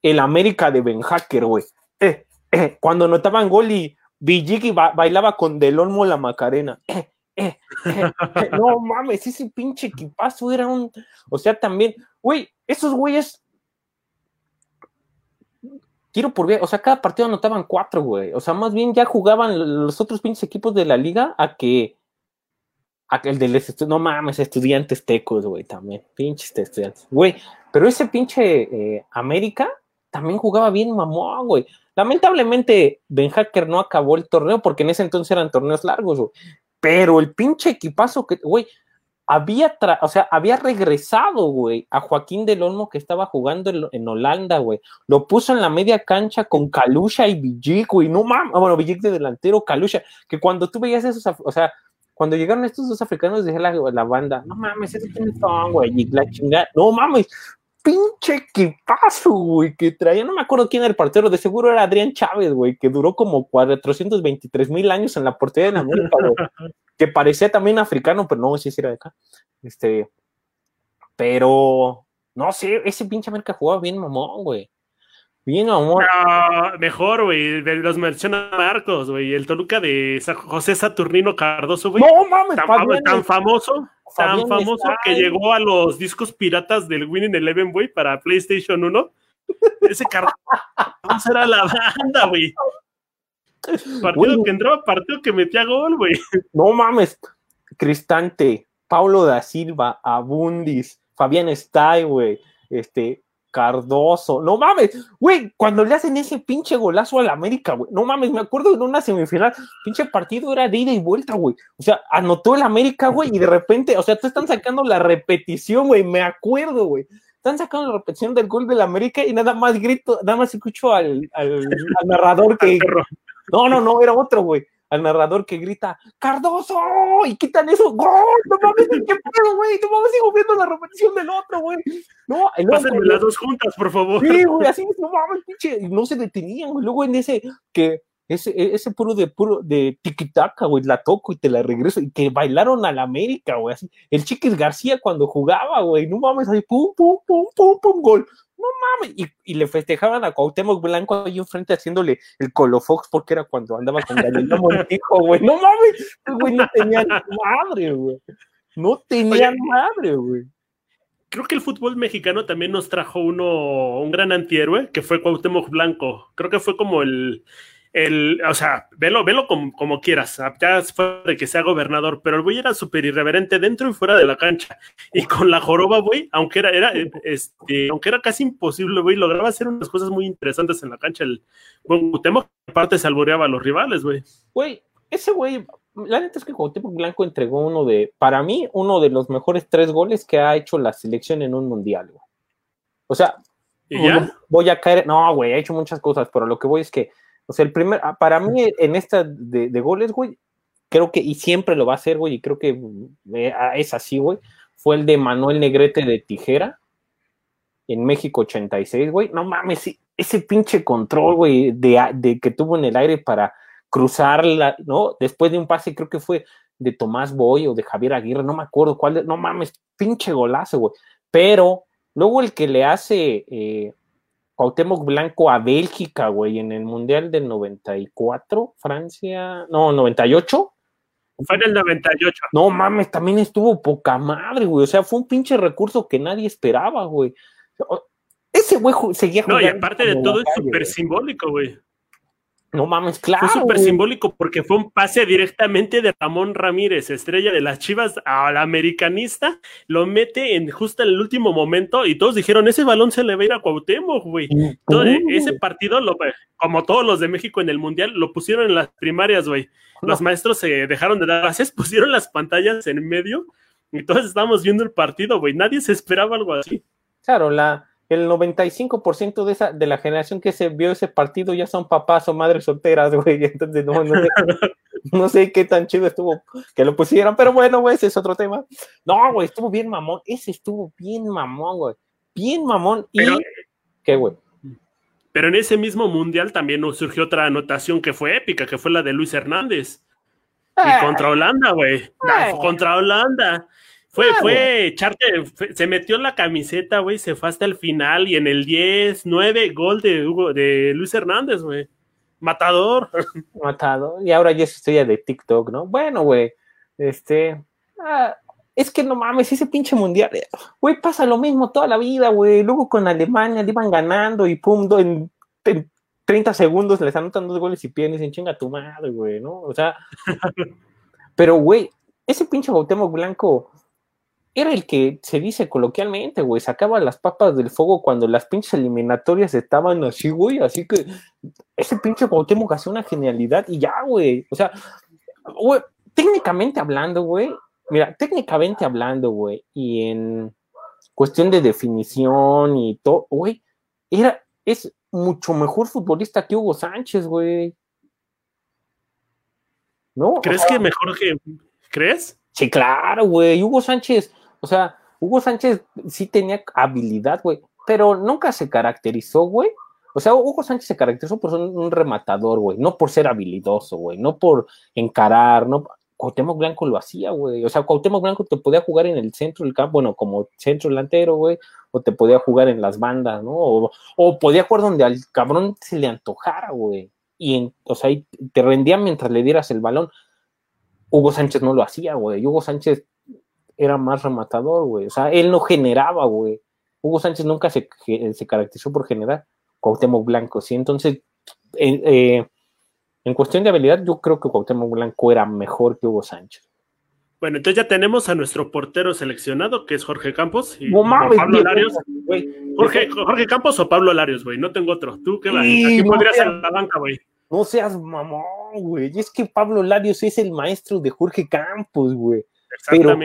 el América de Ben Hacker, güey. Eh, eh, cuando notaban gol y Villiki bailaba con Del Olmo la Macarena. Eh, eh, eh, no mames, ese pinche equipazo era un. O sea, también, güey, esos güeyes. Tiro por ver, o sea, cada partido anotaban cuatro, güey. O sea, más bien ya jugaban los otros pinches equipos de la liga a que. A que el del no mames, estudiantes tecos, güey, también. Pinches estudiantes. Güey, pero ese pinche América también jugaba bien mamón, güey. Lamentablemente, Ben Hacker no acabó el torneo porque en ese entonces eran torneos largos, güey. Pero el pinche equipazo que, güey, había, o sea, había regresado, güey, a Joaquín del Olmo que estaba jugando en, Holanda, güey. Lo puso en la media cancha con Kalusha y Villic, güey. No mames, bueno, Villic de delantero, Kalusha, que cuando tú veías esos, o sea, cuando llegaron estos dos africanos, dije la, la banda, no mames, ese quiénes son, güey, y la chingada, no mames, pinche equipazo, güey, que traía, no me acuerdo quién era el portero, de seguro era Adrián Chávez, güey, que duró como 423 mil años en la portería de América, güey, que parecía también africano, pero no, si era de acá, este, pero, no sé, ese pinche América jugaba bien mamón, güey, bien amor. mejor, güey, los menciona Marcos, güey, el Toluca de José Saturnino Cardoso, güey, no mames, tan famoso tan famoso que llegó a los discos piratas del Winning Eleven, güey, para PlayStation 1. Ese carro [laughs] era la banda, güey. Partido que entraba, partido que metía gol, güey. No mames. Cristante, Paulo da Silva, Abundis, Fabián Stay, güey. Este, Cardoso, no mames, güey, cuando le hacen ese pinche golazo al América, güey, no mames, me acuerdo en una semifinal, pinche partido era de ida y vuelta, güey, o sea, anotó el América, güey, y de repente, o sea, te están sacando la repetición, güey, me acuerdo, güey, están sacando la repetición del gol del América y nada más grito, nada más escucho al, al narrador que, no, no, no, era otro, güey, al narrador que grita, Cardoso, y quitan eso, ¡Gol! No mames, ¿qué pedo, güey? No mames, sigo viendo la repetición del otro, güey. No, el Pásenme las dos juntas, por favor. Sí, güey, así, no mames, pinche, no se detenían, güey. Luego en ese que ese, e, ese puro de puro de tiquitaca, güey, la toco y te la regreso, y que bailaron a la América, güey, así. El Chiquis García cuando jugaba, güey, no mames, ahí, pum, pum, pum, pum, pum, gol. No mames, y, y le festejaban a Cuauhtémoc Blanco ahí enfrente haciéndole el Colofox porque era cuando andaba con Galileo Montijo, güey. No mames, güey, no tenían madre, güey. No tenían madre, güey creo que el fútbol mexicano también nos trajo uno, un gran antihéroe, que fue Cuauhtémoc Blanco. Creo que fue como el, el o sea, velo, velo como, como quieras, ya fue de que sea gobernador, pero el güey era súper irreverente dentro y fuera de la cancha. Y con la joroba, güey, aunque era, era, este, aunque era casi imposible, güey, lograba hacer unas cosas muy interesantes en la cancha. El Cuauhtémoc, aparte, se alboreaba a los rivales, güey. Güey, ese güey la neta es que Cuauhtémoc Blanco entregó uno de, para mí, uno de los mejores tres goles que ha hecho la selección en un mundial, güey. O sea, voy a caer, no, güey, ha hecho muchas cosas, pero lo que voy es que, o sea, el primer, ah, para mí en esta de, goles, güey, creo que, y siempre lo va a hacer, güey, y creo que eh, ah, es así, güey, fue el de Manuel Negrete de Tijera en México 86, güey. No mames, ese pinche control, güey, de, de que tuvo en el aire para cruzarla, ¿no? Después de un pase, creo que fue de Tomás Boy o de Javier Aguirre, no me acuerdo cuál, no mames, pinche golazo, güey. Pero luego el que le hace eh, Cuauhtémoc Blanco a Bélgica, güey, en el Mundial del 94, Francia, no, 98. Fue en el 98. No mames, también estuvo poca madre, güey. O sea, fue un pinche recurso que nadie esperaba, güey. Ese güey seguía jugando. No, y aparte de todo, es súper simbólico, güey. No mames, claro. Fue súper simbólico porque fue un pase directamente de Ramón Ramírez, estrella de las Chivas, al americanista. Lo mete en justo en el último momento y todos dijeron: Ese balón se le va a ir a Cuauhtémoc, güey. ese partido, lo, como todos los de México en el mundial, lo pusieron en las primarias, güey. Los maestros se dejaron de dar [laughs] pusieron las pantallas en medio y todos estábamos viendo el partido, güey. Nadie se esperaba algo así. Claro, la, el 95% de, esa, de la generación que se vio ese partido ya son papás o madres solteras, [laughs] güey. Entonces, no, no, sé, qué tan chido estuvo que lo pusieran, pero bueno, güey, ese es otro tema. No, güey, estuvo bien mamón. Ese estuvo bien mamón, güey. Bien mamón. Y. ¿Qué, güey? Pero en ese mismo mundial también nos surgió otra anotación que fue épica, que fue la de Luis Hernández. Y eh. contra Holanda, güey. Eh. Contra Holanda. Fue, ah, fue, Charte, se metió en la camiseta, güey, se fue hasta el final y en el 10, 9, gol de, Hugo, de Luis Hernández, güey. Matador. [laughs] Matador. Y ahora ya es historia de TikTok, ¿no? Bueno, güey, este... Ah, es que no mames, ese pinche mundial, eh, güey, pasa lo mismo toda la vida, güey. Luego con Alemania le iban ganando y pum, en, 30 segundos les anotan dos goles y pierden y dicen, chinga tu madre, güey, ¿no? O sea, [laughs] pero, güey, ese pinche Gautemo Blanco era el que se dice coloquialmente, güey, sacaba las papas del fuego cuando las pinches eliminatorias estaban así, güey, así que ese pinche Cuauhtémoc hacía una genialidad y ya, güey, o sea, güey, técnicamente hablando, güey, mira, técnicamente hablando, güey, y en cuestión de definición y todo, güey, era, es mucho mejor futbolista que Hugo Sánchez, güey. ¿No? ¿Crees que mejor que, crees? Sí, claro, güey. Hugo Sánchez, o sea, Hugo Sánchez sí tenía habilidad, güey, pero nunca se caracterizó, güey. O sea, Hugo Sánchez se caracterizó por ser un rematador, güey, no por ser habilidoso, güey, no por encarar, no. Cuauhtémoc Blanco lo hacía, güey. O sea, Cuauhtémoc Blanco te podía jugar en el centro del campo, bueno, como centro delantero, güey, o te podía jugar en las bandas, ¿no? O, podía jugar donde al cabrón se le antojara, güey. Y, o sea, te rendía mientras le dieras el balón. Hugo Sánchez no lo hacía, güey. Hugo Sánchez era más rematador, güey. O sea, él no generaba, güey. Hugo Sánchez nunca se, se caracterizó por generar. Cuauhtémoc Blanco, sí. Entonces, eh, en cuestión de habilidad, yo creo que Cuauhtémoc Blanco era mejor que Hugo Sánchez. Bueno, entonces ya tenemos a nuestro portero seleccionado, que es Jorge Campos. Y Pablo Larios. Jorge, Jorge, Campos o Pablo Larios, güey. No tengo otro. ¿Tú qué vas? Aquí podrías ser la banca, güey. No seas mamón, güey. Es que Pablo Larios es el maestro de Jorge Campos, güey. Pero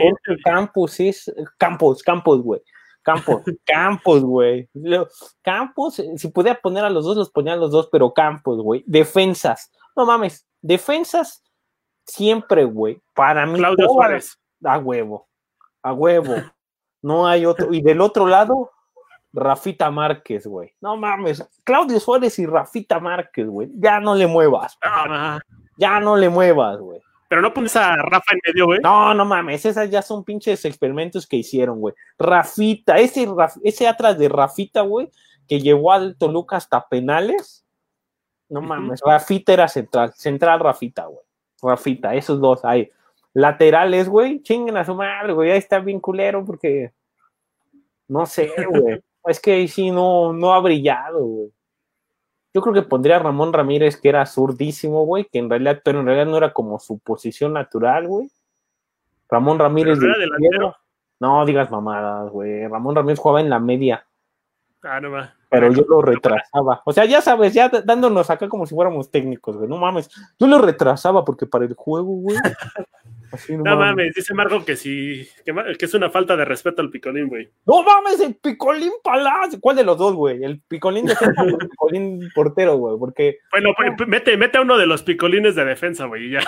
Campos es Campos, Campos, güey. Campos, [laughs] Campos, güey. Campos, si podía poner a los dos, los ponía a los dos, pero Campos, güey. Defensas. No mames, defensas siempre, güey. Para mí. Claudio Suárez. A huevo, a huevo. No hay otro. Y del otro lado, Rafita Márquez, güey. No mames, Claudio Suárez y Rafita Márquez, güey. Ya no le muevas. Ah. Ya no le muevas, güey. Pero no pones a Rafa en medio, güey. No, no mames, esas ya son pinches experimentos que hicieron, güey. Rafita, ese, ese atrás de Rafita, güey, que llevó al Toluca hasta penales. No mames, Rafita era central, central Rafita, güey. Rafita, esos dos ahí. Laterales, güey, chinguen a su madre, güey. Ahí está bien culero porque. No sé, güey. [laughs] es que ahí sí no, no ha brillado, güey. Yo creo que pondría a Ramón Ramírez, que era zurdísimo, güey, que en realidad, pero en realidad no era como su posición natural, güey. Ramón Ramírez. De no digas mamadas, güey. Ramón Ramírez jugaba en la media. Ah, no va. Pero yo lo retrasaba. O sea, ya sabes, ya dándonos acá como si fuéramos técnicos, güey. No mames. Yo lo retrasaba porque para el juego, güey. [laughs] no, mames. dice Marco que sí, que, es una falta de respeto al picolín, güey. No mames, el picolín palacio. ¿Cuál de los dos, güey? El picolín de defensa o el picolín portero, güey, porque. Bueno, pues, mete, mete a uno de los picolines de defensa, güey, ya.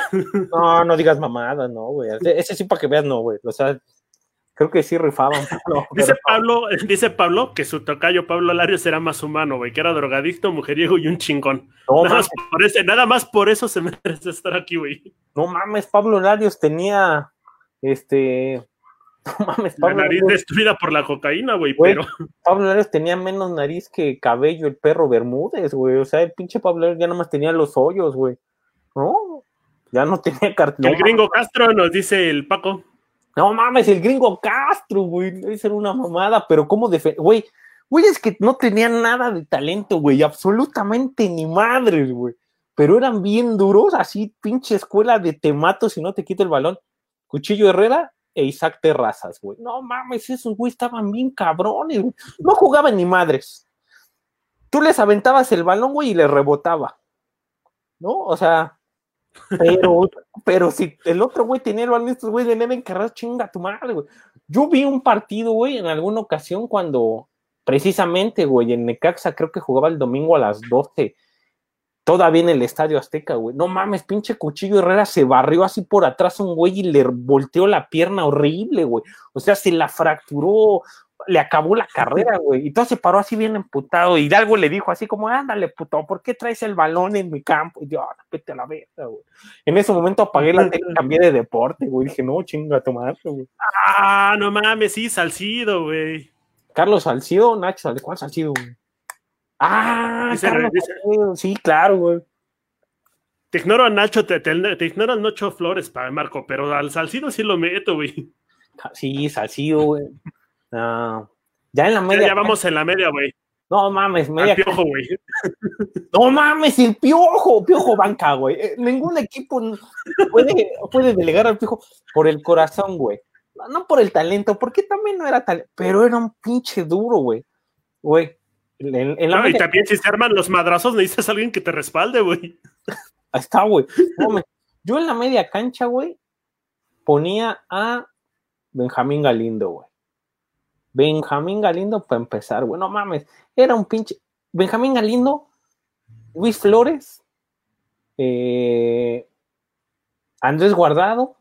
No, no digas mamada, no, güey. Ese sí para que veas, no, güey. O sea, Creo que sí rifaban. [laughs] dice Pablo, [laughs] dice Pablo que su tocayo Pablo Larios era más humano, güey, que era drogadicto, mujeriego y un chingón. nada, más por ese, nada más por eso se [laughs] merece estar aquí, güey. No mames, Pablo Larios tenía este. No mames, Pablo. La nariz destruida por la cocaína, güey, pero. Pablo Larios tenía menos nariz que cabello el perro Bermúdez, güey. O sea, el pinche Pablo Larios ya nada más tenía los hoyos, güey. No, ya no tenía cartón. El gringo Castro nos dice el Paco. No mames, el gringo Castro, güey. Debe ser una mamada, pero ¿cómo defender? Güey, güey, es que no tenían nada de talento, güey. Absolutamente ni madres, güey. Pero eran bien duros, así, pinche escuela de te mato si no te quito el balón. Cuchillo Herrera e Isaac Terrazas, güey. No mames, esos güey estaban bien cabrones, güey. No jugaban ni madres. Tú les aventabas el balón, güey, y les rebotaba. ¿No? O sea, pero, pero si el otro güey tenía el balón, estos güey venían encargados, chinga tu madre, güey. Yo vi un partido, güey, en alguna ocasión cuando precisamente, güey, en Necaxa creo que jugaba el domingo a las 12, todavía en el Estadio Azteca, güey. No mames, pinche Cuchillo Herrera se barrió así por atrás un güey y le volteó la pierna horrible, güey. O sea, se la fracturó, le acabó la carrera, güey. Y todo se paró así bien emputado. Y algo le dijo así como, ándale, puto, ¿por qué traes el balón en mi campo? Y yo, ah, vete a la verga, güey. En ese momento apagué la tele y cambié de deporte, güey. Dije, no, chinga, tomar, güey. Ah, no mames, sí, Salcido, güey. Carlos Salcido, Nacho, ¿de cuál Salcido, güey? Ah, Carlos Salcido, sí, claro, güey. Te ignoro a Nacho, te, te, ignoro a Nacho Flores, Marco, pero al Salcido sí lo meto, güey. Sí, Salcido, güey. No. Ya en la media. Ya, vamos en la media, güey. No mames, media. El piojo, güey. [laughs] No mames, el piojo, piojo banca, güey. Eh, ningún equipo puede, puede delegar al piojo por el corazón, güey. No por el talento, porque también no era talento, pero era un pinche duro, güey. Güey. En, la no, y también si se arman los madrazos, necesitas a alguien que te respalde, güey. Ahí está, güey. Yo en la media cancha, güey, ponía a Benjamín Galindo, güey. Benjamín Galindo, para empezar, güey, no mames, era un pinche. Benjamín Galindo, Luis Flores, eh, Andrés Guardado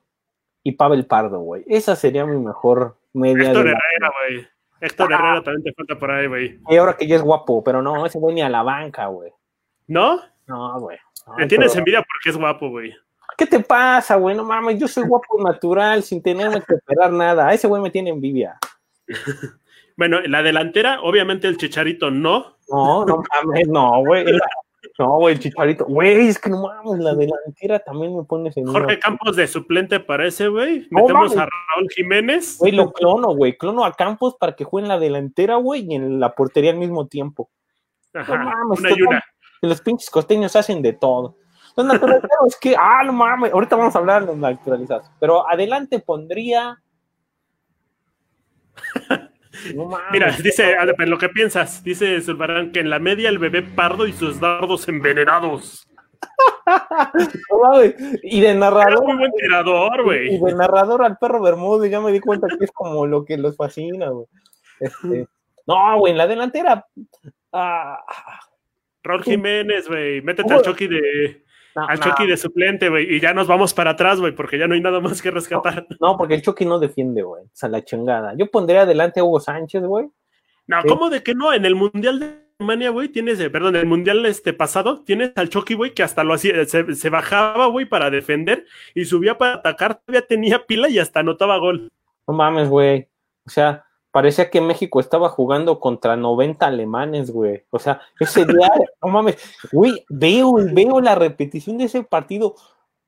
y Pavel Pardo, güey. Esa sería mi mejor media. Héctor Herrera, güey. Héctor ah. Herrera también te falta por ahí, güey. Y ahora que ya es guapo, pero no, ese güey ni a la banca, güey. ¿No? No, güey. Me tienes envidia porque es guapo, güey. ¿Qué te pasa, güey? No mames, yo soy guapo [laughs] natural, sin tenerme que esperar nada. ese güey me tiene envidia. Bueno, la delantera, obviamente el Chicharito no. No, no mames, no, güey. No, güey, el Chicharito. Güey, es que no mames, la delantera también me pone en Jorge Campos de suplente parece, güey. Metemos a Raúl Jiménez. Güey, lo clono, güey. Clono a Campos para que juegue en la delantera, güey, y en la portería al mismo tiempo. Ajá, mames, una y una. Los pinches costeños hacen de todo. Los naturalizados [laughs] que, ah, no mames, ahorita vamos a hablar de los naturalizados. Pero adelante pondría Mira, dice, lo que piensas, dice Zulbarán que en la media el bebé pardo y sus dardos envenenados. [laughs] y de narrador. muy buen tirador, güey. Y de narrador al perro Bermúdez, ya me di cuenta que es como lo que los fascina, güey. Este, no, güey, en la delantera. Ah, Raúl Jiménez, güey. Métete al Chucky de, al Chucky de suplente, güey. Y ya nos vamos para atrás, güey, porque ya no hay nada más que rescatar. No, porque el Chucky no defiende, güey. O sea, la chingada. Yo pondría adelante a Hugo Sánchez, güey. No, ¿cómo de que no? En el Mundial de Alemania, güey, tienes, perdón, el Mundial este pasado, tienes al Chucky, güey, que hasta lo hacía, se, bajaba, güey, para defender y subía para atacar, todavía tenía pila y hasta anotaba gol. No mames, güey. O sea, parecía que México estaba jugando contra 90 alemanes, güey. O sea, ese día, [laughs] no mames, güey, veo, veo la repetición de ese partido,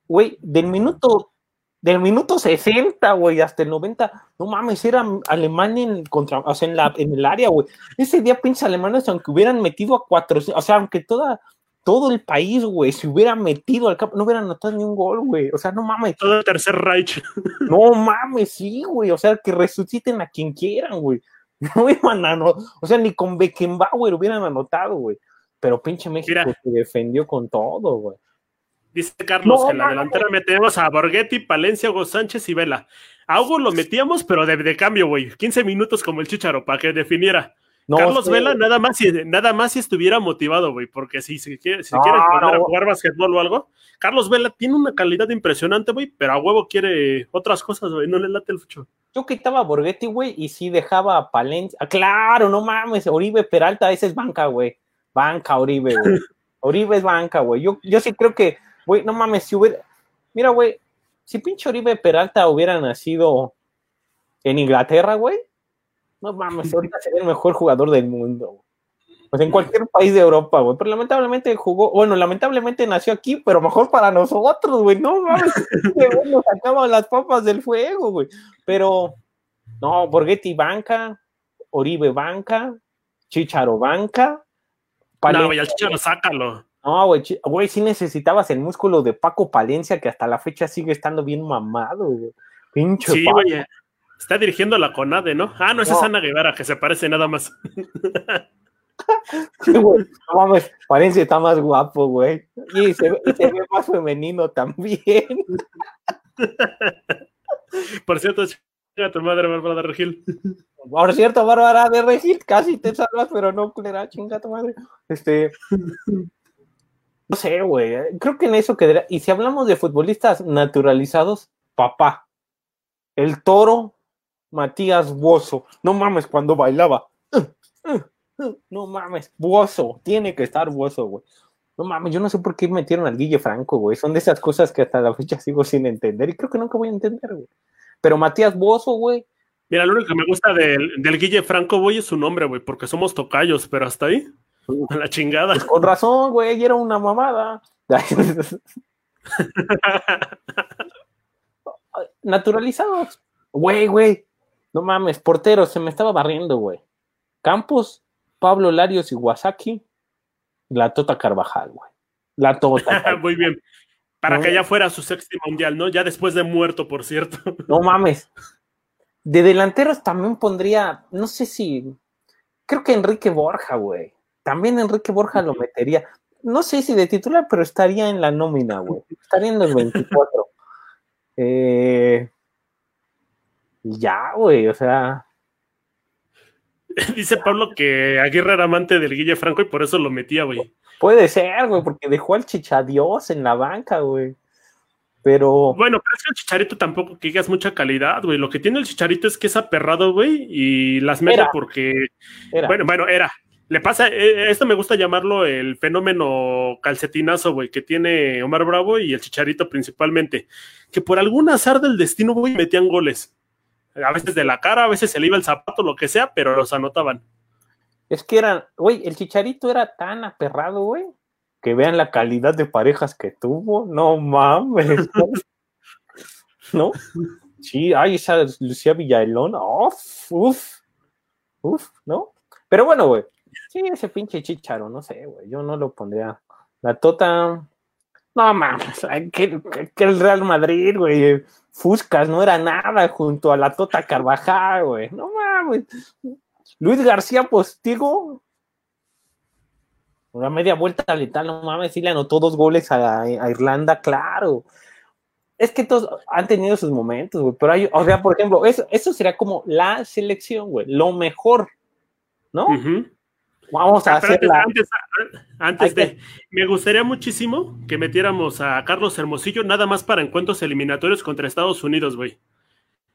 güey, del minuto del minuto 60, güey, hasta el 90, no mames, era Alemania en, contra, o sea, en, la, en el área, güey. Ese día, pinche alemanes, aunque hubieran metido a cuatro, o sea, aunque toda, todo el país, güey, se hubiera metido al campo, no hubieran anotado ni un gol, güey. O sea, no mames. Todo el tercer Reich. No mames, sí, güey. O sea, que resuciten a quien quieran, güey. [laughs] No iban a o sea, ni con Beckenbauer hubieran anotado, güey. Pero pinche México se defendió con todo, güey. Dice Carlos que en la delantera metemos a Borghetti, Palencia, Hugo Sánchez y Vela. A Hugo lo metíamos, pero de, cambio, güey. 15 minutos como el Chicharo para que definiera. Carlos Vela, nada más, si, nada más si estuviera motivado, güey, porque si, si, quiere, si quiere jugar básquetbol o algo, Carlos Vela tiene una calidad impresionante, güey, pero a huevo quiere otras cosas, güey, no le late el fucho. Yo quitaba a Borghetti, güey, y sí dejaba a Palencia. Ah, claro, no mames, Oribe Peralta, ese es banca, güey. Banca, Oribe, güey. [laughs] Oribe es banca, güey. Yo, yo sí creo que Güey, no mames, si hubiera. Mira, güey, si pinche Oribe Peralta hubiera nacido en Inglaterra, güey, no mames, ahorita sería el mejor jugador del mundo. Pues en cualquier país de Europa, güey. Pero lamentablemente jugó, bueno, lamentablemente nació aquí, pero mejor para nosotros, güey. No mames, [laughs] nos sacamos las papas del fuego, güey. Pero, no, Borghetti banca, Oribe banca, Chicharo banca. No, güey, al Chicharo sácalo. No, güey, güey, sí necesitabas el músculo de Paco Palencia, que hasta la fecha sigue estando bien mamado, güey. Pinche Sí, güey. Está dirigiendo la CONADE, ¿no? Ah, no, esa es Ana Guevara, que se parece nada más. [laughs] Sí, güey. No mames, Palencia está más guapo, güey. Y se, ve, más femenino también. [laughs] Por cierto, a tu madre, Bárbara de Regil. Por cierto, Bárbara de Regil, casi te salvas, pero no, culera, chinga tu madre. Este. No sé, güey. Creo que en eso quedaría. Y si hablamos de futbolistas naturalizados, papá. El toro Matías Bozo. No mames, cuando bailaba. No mames, Bozo. Tiene que estar Bozo, güey. No mames, yo no sé por qué metieron al Guille Franco, güey. Son de esas cosas que hasta la fecha sigo sin entender y creo que nunca voy a entender, güey. Pero Matías Bozo, güey. Mira, lo único que me gusta del, del Guille Franco, güey, es su nombre, güey, porque somos tocayos, pero hasta ahí. A la chingada. Pues con razón, güey, era una mamada. [laughs] Naturalizados. Güey, güey. No mames, portero, se me estaba barriendo, güey. Campos, Pablo Larios y Wasaki. La Tota Carvajal, güey. La Tota. [laughs] Muy bien. Para que ya fuera su sexto mundial, ¿no? Ya después de muerto, por cierto. No mames. De delanteros también pondría, no sé si. Creo que Enrique Borja, güey. También Enrique Borja lo metería. No sé si de titular, pero estaría en la nómina, güey. Estaría en el [laughs] 24. eh, ya, güey, o sea. [laughs] Dice Pablo que Aguirre era amante del Guille Franco y por eso lo metía, güey. Puede ser, güey, porque dejó al Chichadios en la banca, güey. Pero. Bueno, pero es que el chicharito tampoco que digas mucha calidad, güey. Lo que tiene el chicharito es que es aperrado, güey, y las mete porque. Bueno, bueno, era. Le pasa, eh, esto me gusta llamarlo el fenómeno calcetinazo, güey, que tiene Omar Bravo y el Chicharito principalmente, que por algún azar del destino, güey, metían goles. A veces de la cara, a veces se le iba el zapato, lo que sea, pero los anotaban. Es que eran, güey, el Chicharito era tan aperrado, güey, que vean la calidad de parejas que tuvo. No mames. [laughs] ¿No? Sí, ay, esa Lucía Villalón, uff, uff, uff, ¿no? Pero bueno, güey, Sí, ese pinche chicharo, no sé, güey. Yo no lo pondría. La Tota. No mames, que, el Real Madrid, güey. Fuscas no era nada junto a la Tota Carvajal, güey. No mames. Luis García Postigo. Una media vuelta letal, no mames, sí le anotó dos goles a, Irlanda, claro. Es que todos han tenido sus momentos, güey. Pero hay, o sea, por ejemplo, eso, eso sería como la selección, güey. Lo mejor, ¿no? Vamos a hacer Antes, antes de. Me gustaría muchísimo que metiéramos a Carlos Hermosillo nada más para encuentros eliminatorios contra Estados Unidos, güey.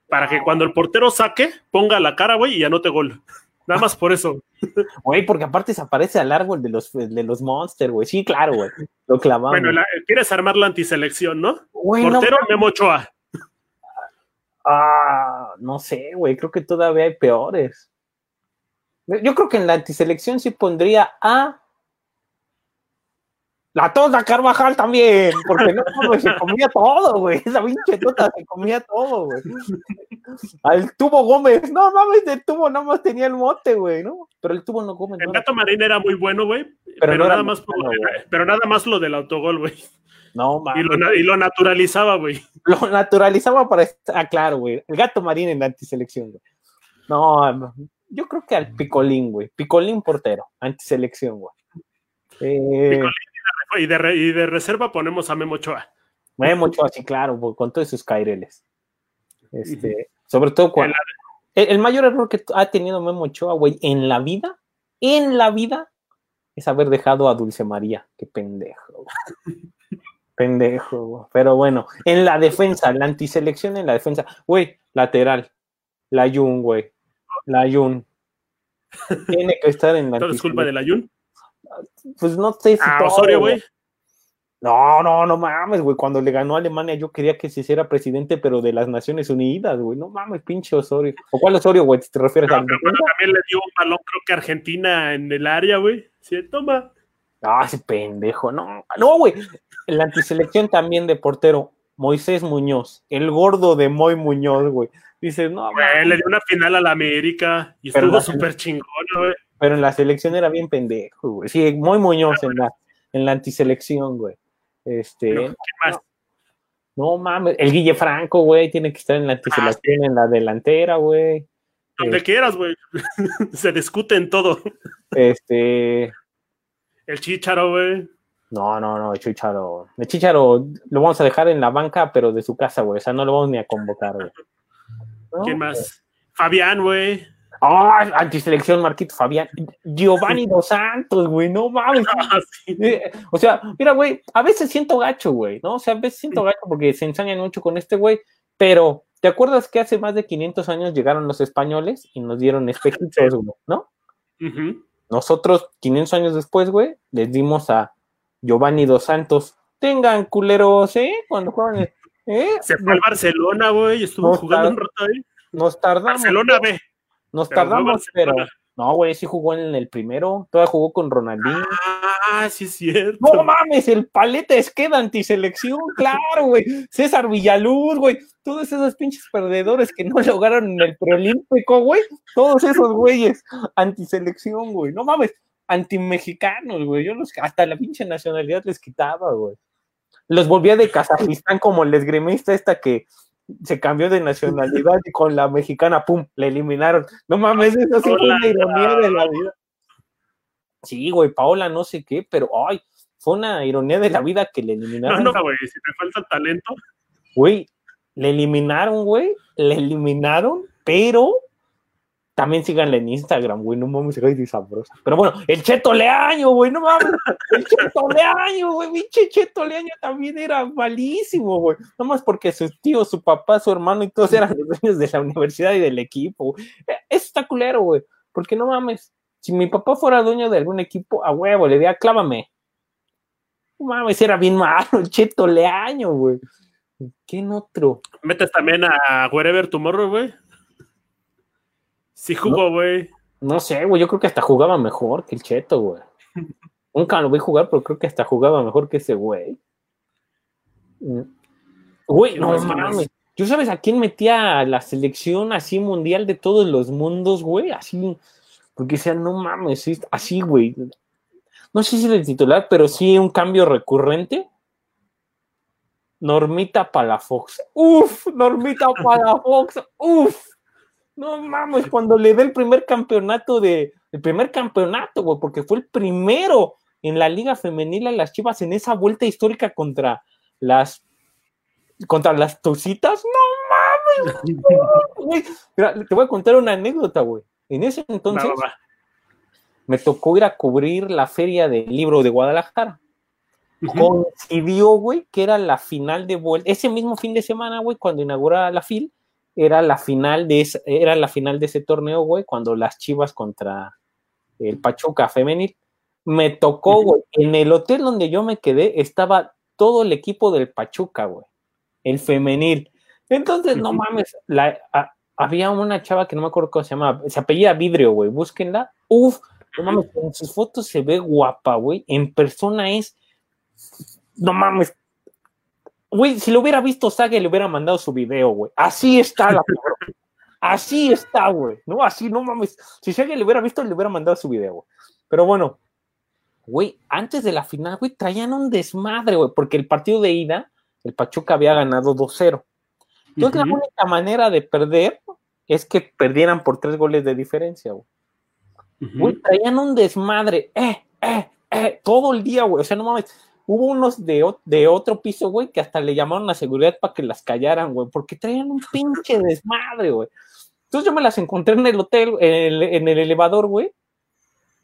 Para que cuando el portero saque, ponga la cara, güey, y anote gol. Nada más por eso. [laughs] Güey, porque aparte se aparece al árbol de los, de los Monsters, güey. Sí, claro, güey. Lo clavamos. Bueno, quieres armar la antiselección, ¿no? Portero Memo Ochoa. Ah, no sé, güey. Creo que todavía hay peores. Yo creo que en la antiselección sí pondría a la Tota Carvajal también, porque no, se comía todo, güey. Esa pinche tota se comía todo, güey. Al tubo Gómez, no mames, el tubo nada más tenía el mote, güey, ¿no? Pero el tubo no Gómez. El gato marín era muy bueno, güey. Pero, nada más pero nada más lo del autogol, güey. No, mames. Y lo, naturalizaba, güey. Lo naturalizaba para ah, claro, güey. El gato marín en la antiselección, güey. No, yo creo que al Picolín, güey. Picolín portero, antiselección, güey. Eh, Picolín y de, reserva ponemos a Memo Ochoa. Memo Ochoa, sí, claro, con todos sus caireles. Este, sobre todo cuando. El, mayor error que ha tenido Memo Ochoa, güey, en la vida, en la vida, es haber dejado a Dulce María. Qué pendejo. [laughs] pendejo, güey. Pero bueno, en la defensa, la antiselección en la defensa, güey, lateral. La Jun, güey. La Jun. Tiene que estar en la. ¿Todo es culpa de la Jun? pues no sé si. Ah, Osorio, güey. No, no, no mames, güey. Cuando le ganó a Alemania, yo quería que se hiciera presidente, pero de las Naciones Unidas, güey. No mames, pinche Osorio. ¿O cuál Osorio, güey? ¿Te refieres a.? Pero bueno, también le dio un balón, creo que Argentina en el área, güey. Sí, toma. Ah, ese pendejo, no. No, güey. La antiselección también de portero, Moisés Muñoz, el gordo de Moy Muñoz, güey. Dices, no, güey. Le dio una final a la América y estuvo súper chingón, güey. Pero en la selección era bien pendejo, güey. Sí, muy Muñoz en la, en la antiselección, güey. Este. No, mames. El Guille Franco, güey, tiene que estar en la antiselección, ah, en la delantera, güey. Donde eh, quieras, güey. [laughs] Se discute en todo. Este. El Chicharo, güey. No, no, no, el Chicharo. El Chicharo lo vamos a dejar en la banca, pero de su casa, güey. O sea, no lo vamos ni a convocar, güey. ¿Quién más? Fabián, güey. ¡Ah! antiselección Marquito Fabián. Giovanni Dos Santos, güey, no mames. [laughs] Ah, o sea, mira, güey, a veces siento gacho, güey, ¿no? O sea, a veces siento gacho porque se ensañan mucho con este güey, pero ¿te acuerdas que hace más de 500 años llegaron los españoles y nos dieron espejitos, güey, ¿no? Nosotros, 500 años después, güey, les dimos a Giovanni Dos Santos. Tengan culeros, ¿eh? Cuando juegan. ¿Eh? Se fue al Barcelona, güey, estuvo jugando un rato ahí. Nos tardamos. Barcelona B. Nos tardamos, pero. No, güey, sí jugó en el primero. Todavía jugó con Ronaldinho. Ah, sí es cierto. No mames, el paleta es queda antiselección, [laughs] claro, güey. César Villaluz, güey. Todos esos pinches perdedores que no lograron en el preolímpico, güey. Todos esos güeyes antiselección, güey. No mames, antimexicanos, güey. Yo los, hasta la pinche nacionalidad les quitaba, güey. Los volvía de Kazajistán como el esgrimista esta que se cambió de nacionalidad y con la mexicana, pum, le eliminaron. No mames, eso sí fue una ironía de la vida. Sí, güey, Paola no sé qué, pero ay, fue una ironía de la vida que le eliminaron. No, no, güey, si te falta talento. Güey, le eliminaron, güey, le eliminaron, pero también síganle en Instagram, güey, no mames, se sabrosa. Pero bueno, el Cheto Leaño, güey, no mames, el Cheto Leaño, güey, pinche Cheto Leaño también era malísimo, güey. No más porque su tío, su papá, su hermano y todos eran los dueños de la universidad y del equipo. E, eso está culero, güey, porque no mames, si mi papá fuera dueño de algún equipo, a huevo, le diría, clávame. No mames, era bien malo, el Cheto Leaño, güey. ¿Quién otro? Metes también a Wherever Tomorrow, güey. Sí jugó, güey. No, sé, güey, yo creo que hasta jugaba mejor que el Cheto, güey. [laughs] Nunca lo voy a jugar, pero creo que hasta jugaba mejor que ese güey. Mm. Güey, no mames. ¿Tú sabes a quién metía a la selección así mundial de todos los mundos, güey? Así, porque sea, no mames, así, güey. No sé si es el titular, pero sí un cambio recurrente. Normita Palafox. Uf, Normita Palafox. Uf. No mames, cuando le dé el primer campeonato de. El primer campeonato, güey, porque fue el primero en la Liga Femenil a las Chivas en esa vuelta histórica contra las. contra las Tositas. No mames, güey. Mira, te voy a contar una anécdota, güey. En ese entonces. Me tocó ir a cubrir la feria del libro de Guadalajara. Coincidió, güey, que era la final de vuelta. Ese mismo fin de semana, güey, cuando inauguraba la FIL, era la final de ese, era la final de ese torneo, güey, cuando las Chivas contra el Pachuca femenil. Me tocó, güey, en el hotel donde yo me quedé estaba todo el equipo del Pachuca, güey, el femenil. Entonces, no mames, la, había una chava que no me acuerdo cómo se llama, se apellía Vidrio, güey, búsquenla. Uf, no mames, en sus fotos se ve guapa, güey. En persona es, no mames. Güey, si lo hubiera visto Saga, le hubiera mandado su video, güey. Así está la Así está, güey. No, así, no mames. Si Saga le hubiera visto, le hubiera mandado su video, güey. Pero bueno, güey, antes de la final, güey, traían un desmadre, güey, porque el partido de ida, el Pachuca había ganado 2-0. Entonces, la única manera de perder es que perdieran por tres goles de diferencia, güey. Güey, traían un desmadre, eh, eh, eh, todo el día, güey. O sea, no mames. Hubo unos de, de otro piso, güey, que hasta le llamaron a seguridad para que las callaran, güey, porque traían un pinche desmadre, güey. Entonces yo me las encontré en el hotel, en el, en el elevador, güey,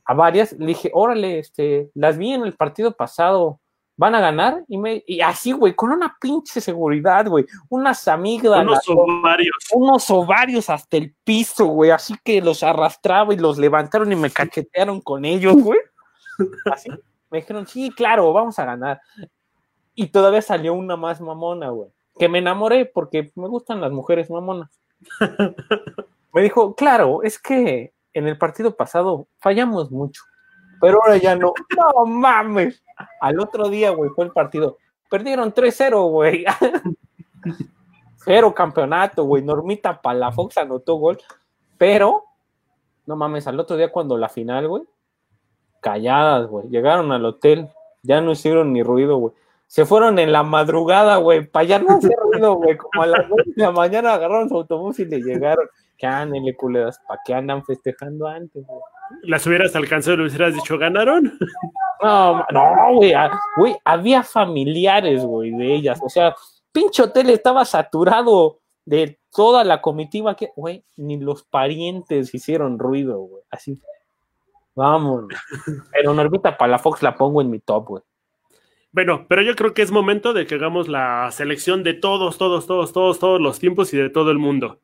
a varias. Le dije, órale, este, las vi en el partido pasado van a ganar y, me, y así, güey, con una pinche seguridad, güey, unas amigas. Unos ovarios. Unos ovarios hasta el piso, güey, así que los arrastraba y los levantaron y me cachetearon con ellos, güey. Así, me dijeron, sí, claro, vamos a ganar. Y todavía salió una más mamona, güey, que me enamoré porque me gustan las mujeres mamonas. [laughs] me dijo, claro, es que en el partido pasado fallamos mucho, pero ahora ya no. [laughs] No mames al otro día, güey, fue el partido. Perdieron 3-0, güey. [laughs] Cero campeonato, güey. Normita Palafox anotó gol. Pero, no mames, al otro día cuando la final, güey, calladas, güey. Llegaron al hotel, ya no hicieron ni ruido, güey. Se fueron en la madrugada, güey, para ya no hacer ruido, güey. Como a las 9 de la mañana agarraron su autobús y le llegaron. Que anden, culeras, ¿para qué andan festejando antes, güey? Las hubieras alcanzado y le hubieras dicho, ¿ganaron? No, no, güey, güey, había familiares, güey, de ellas. O sea, pinche hotel estaba saturado de toda la comitiva que, güey, ni los parientes hicieron ruido, güey. Así. Vamos. Pero Norbita Palafox la pongo en mi top, güey. Bueno, pero yo creo que es momento de que hagamos la selección de todos, todos, todos, todos, todos los tiempos y de todo el mundo.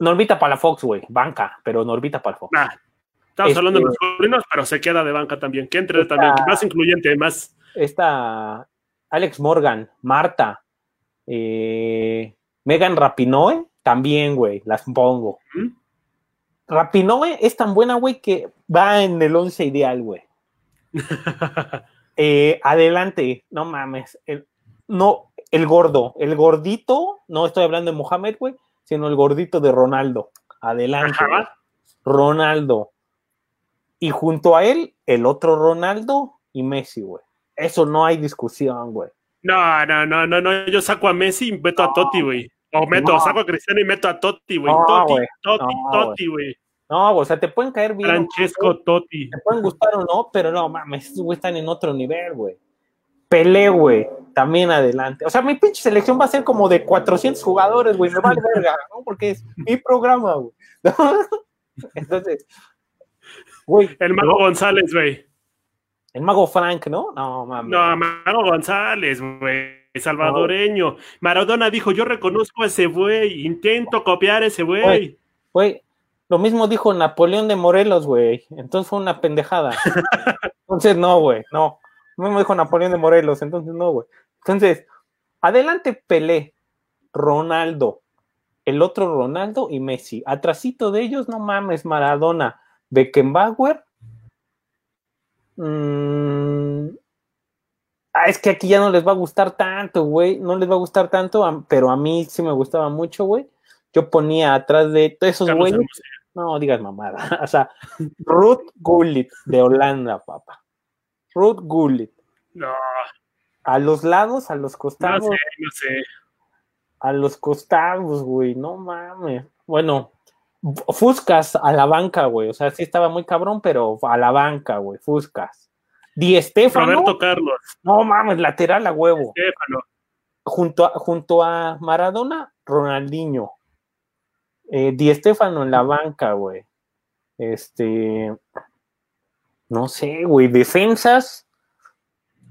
Norbita Palafox, güey, banca, pero Norbita Palafox. Ah, estamos hablando de los este, sobrinos, pero se queda de banca también. Que entre también, más incluyente, más. Está Alex Morgan, Marta, eh, Megan Rapinoe, también, güey, las pongo. Rapinoe es tan buena, güey, que va en el once ideal, güey. [laughs] Eh, adelante, no mames. no, el gordo, el gordito, no estoy hablando de Mohamed, güey, sino el gordito de Ronaldo. Adelante. Ronaldo. Y junto a él, el otro Ronaldo y Messi, güey. Eso no hay discusión, güey. No, no, no, no, no. Yo saco a Messi y meto a Totti, güey. O meto, saco a Cristiano y meto a Totti, güey. Totti, Totti, Totti, güey. No, o sea, te pueden caer bien. Francesco Totti. Te pueden gustar o no, pero no, mames, estos güey están en otro nivel, güey. Pelé, güey, también adelante. O sea, mi pinche selección va a ser como de 400 jugadores, güey, me vale [laughs] verga, ¿no? Porque es mi programa, güey. [laughs] Entonces, güey. El Mago González, güey. El Mago Frank, ¿no? No, mames. No, Mago González, güey. Salvadoreño. Maradona dijo, yo reconozco a ese güey, intento copiar a ese güey. Güey, lo mismo dijo Napoleón de Morelos, güey. Entonces fue una pendejada. [laughs] Entonces, no, güey, no. No me dijo Napoleón de Morelos, entonces no, güey. Entonces, adelante Pelé, Ronaldo, el otro Ronaldo y Messi. Atrasito de ellos, no mames, Maradona, Beckenbauer. Mm, ah, es que aquí ya no les va a gustar tanto, güey. No les va a gustar tanto, pero a mí sí me gustaba mucho, güey. Yo ponía atrás de todos esos güeyes. No digas mamada. [laughs] o sea, Ruth Gullit de Holanda, papá. Ruth Gullit. No. A los lados, a los costados. No sé, no sé. A los costados, güey, no mames. Bueno, Fuscas a la banca, güey. O sea, sí estaba muy cabrón, pero a la banca, güey. Fuscas. Di Estefano. Roberto Carlos. No mames, lateral a huevo. Junto a, junto a Maradona, Ronaldinho. Eh, Di Estefano en la banca, güey. Este. No sé, güey, defensas.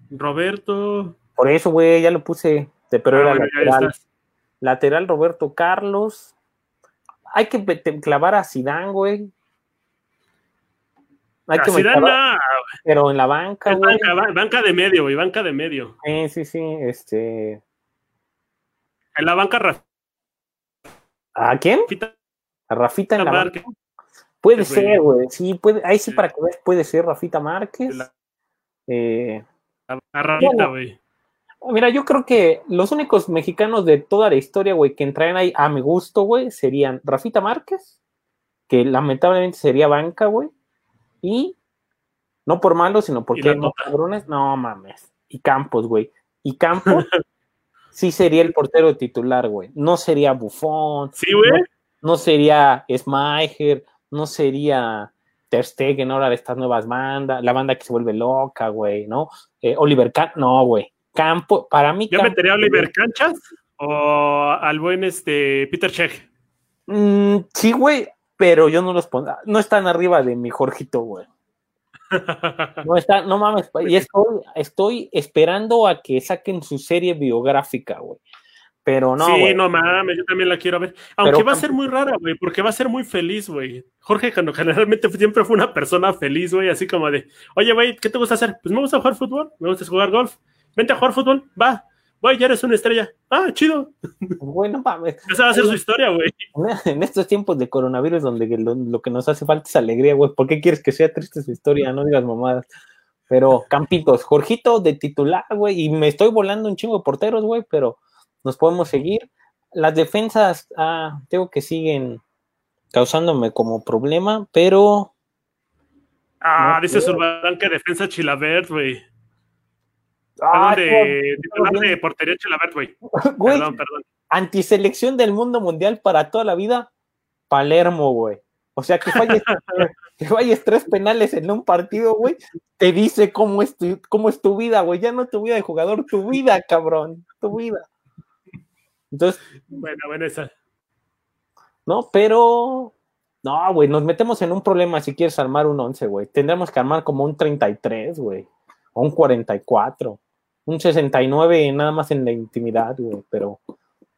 Roberto. Por eso, güey, ya lo puse, pero era lateral. Lateral Roberto Carlos. Hay que clavar a Zidane, güey. Hay que Zidane, pero en la banca, güey. Banca, de medio, güey, banca de medio. Sí, sí, sí, este... En la banca, ¿A quién? A Rafita en la banca. Puede ser, güey. Sí, puede, ahí sí, para que veas, puede ser Rafita Márquez. Eh, a Rafita, güey. Mira, yo creo que los únicos mexicanos de toda la historia, güey, que entrarían ahí a mi gusto, güey, serían Rafita Márquez, que lamentablemente sería banca, güey, y no por malo, sino porque no cabrones, no mames. Y Campos, güey. Y Campos [laughs] sí sería el portero titular, güey. No sería Bufón. Sí, güey. No, sería Smeicher, no sería Ter Stegen ahora de estas nuevas bandas, la banda que se vuelve loca, güey, ¿no? Eh, Oliver Kahn, no, güey. Campo, para mí. ¿Yo metería a Oliver Canchas o al buen este Peter Check? Mm, sí, güey, pero yo no los pondría. No están arriba de mi Jorgito, güey. No está, no mames, y estoy, estoy esperando a que saquen su serie biográfica, güey. Pero no. Sí, no mames, yo también la quiero ver. Aunque va a ser muy rara, güey, porque va a ser muy feliz, güey. Jorge generalmente siempre fue una persona feliz, güey, así como de, oye, güey, ¿qué te gusta hacer? Pues me gusta jugar fútbol, me gusta jugar golf. Vente a jugar fútbol, va. Güey, ya eres una estrella. Ah, chido. Bueno, mames. Esa va a ser su historia, güey. En estos tiempos de coronavirus donde lo, que nos hace falta es alegría, güey. ¿Por qué quieres que sea triste su historia? No digas mamadas. Pero, Campitos, Jorgito de titular, güey. Y me estoy volando un chingo de porteros, güey, pero nos podemos seguir. Las defensas, ah, tengo que siguen causándome como problema, pero. Ah, dice Zurbarán que defensa Chilabert, güey. Ah, de, de, portería Chilabert, güey. Perdón, perdón. Antiselección del mundo mundial para toda la vida, Palermo, güey. O sea, que falles, [laughs] que falles tres penales en un partido, güey, te dice cómo es tu, cómo es tu vida, güey. Ya no tu vida de jugador, tu vida, cabrón. Tu vida. Entonces. Bueno, bueno, esa. No, pero. No, güey, nos metemos en un problema si quieres armar un 11, güey. Tendremos que armar como un 33, güey. O un 44 un 69 nada más en la intimidad, güey, pero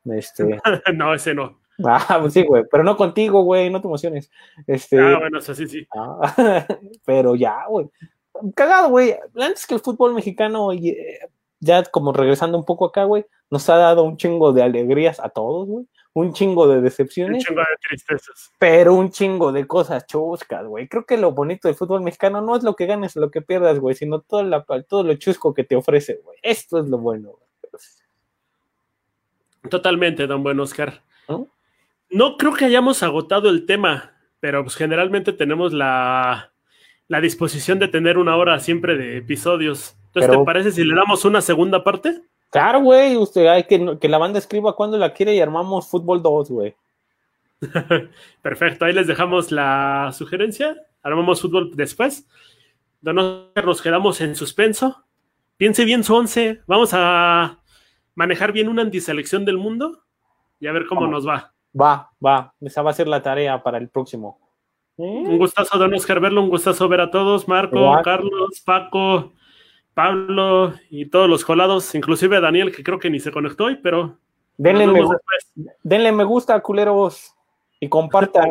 este... [laughs] no, ese no. Ah, pues sí, güey, pero no contigo, güey, no te emociones. Este... Ah, bueno, eso sí, sí. [laughs] Ah, pero ya, güey. Cagado, güey. Antes que el fútbol mexicano, ya como regresando un poco acá, güey, nos ha dado un chingo de alegrías a todos, güey un chingo de decepciones. Un chingo de tristezas. Pero un chingo de cosas chuscas, güey. Creo que lo bonito del fútbol mexicano no es lo que ganes o lo que pierdas, güey, sino todo, la, todo lo chusco que te ofrece, güey. Esto es lo bueno, güey. Totalmente, don Buen Oscar. ¿No? creo que hayamos agotado el tema, pero pues generalmente tenemos la, la disposición de tener una hora siempre de episodios. Entonces, ¿te parece si le damos una segunda parte? Claro, güey, usted hay que, que la banda escriba cuando la quiere y armamos fútbol 2, güey. [laughs] Perfecto, ahí les dejamos la sugerencia. Armamos fútbol después. Nos quedamos en suspenso. Piense bien su once. Vamos a manejar bien una antiselección del mundo y a ver cómo nos va. Va, va. Esa va a ser la tarea para el próximo. Un gustazo, don Oscar, verlo. Un gustazo ver a todos. Marco, Carlos, Paco, Pablo y todos los colados, inclusive Daniel, que creo que ni se conectó hoy, pero. Denle me, denle me gusta, culeros, y compartan.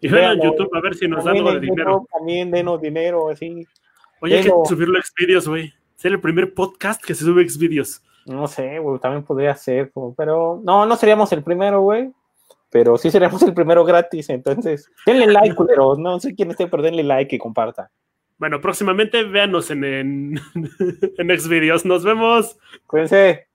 y vean en YouTube a ver si nos dan algo de dinero. También denos dinero, así. Oye, hay que subirlo a Xvideos, güey. Ser el primer podcast que se sube a Xvideos. No sé, güey, también podría ser, pero no, no seríamos el primero, güey. Pero sí seríamos el primero gratis, entonces denle like, [laughs] culeros. No sé quién esté, pero denle like y compartan. Bueno, próximamente véanos en, en, [laughs] en Xvideos. Nos vemos. Cuídense.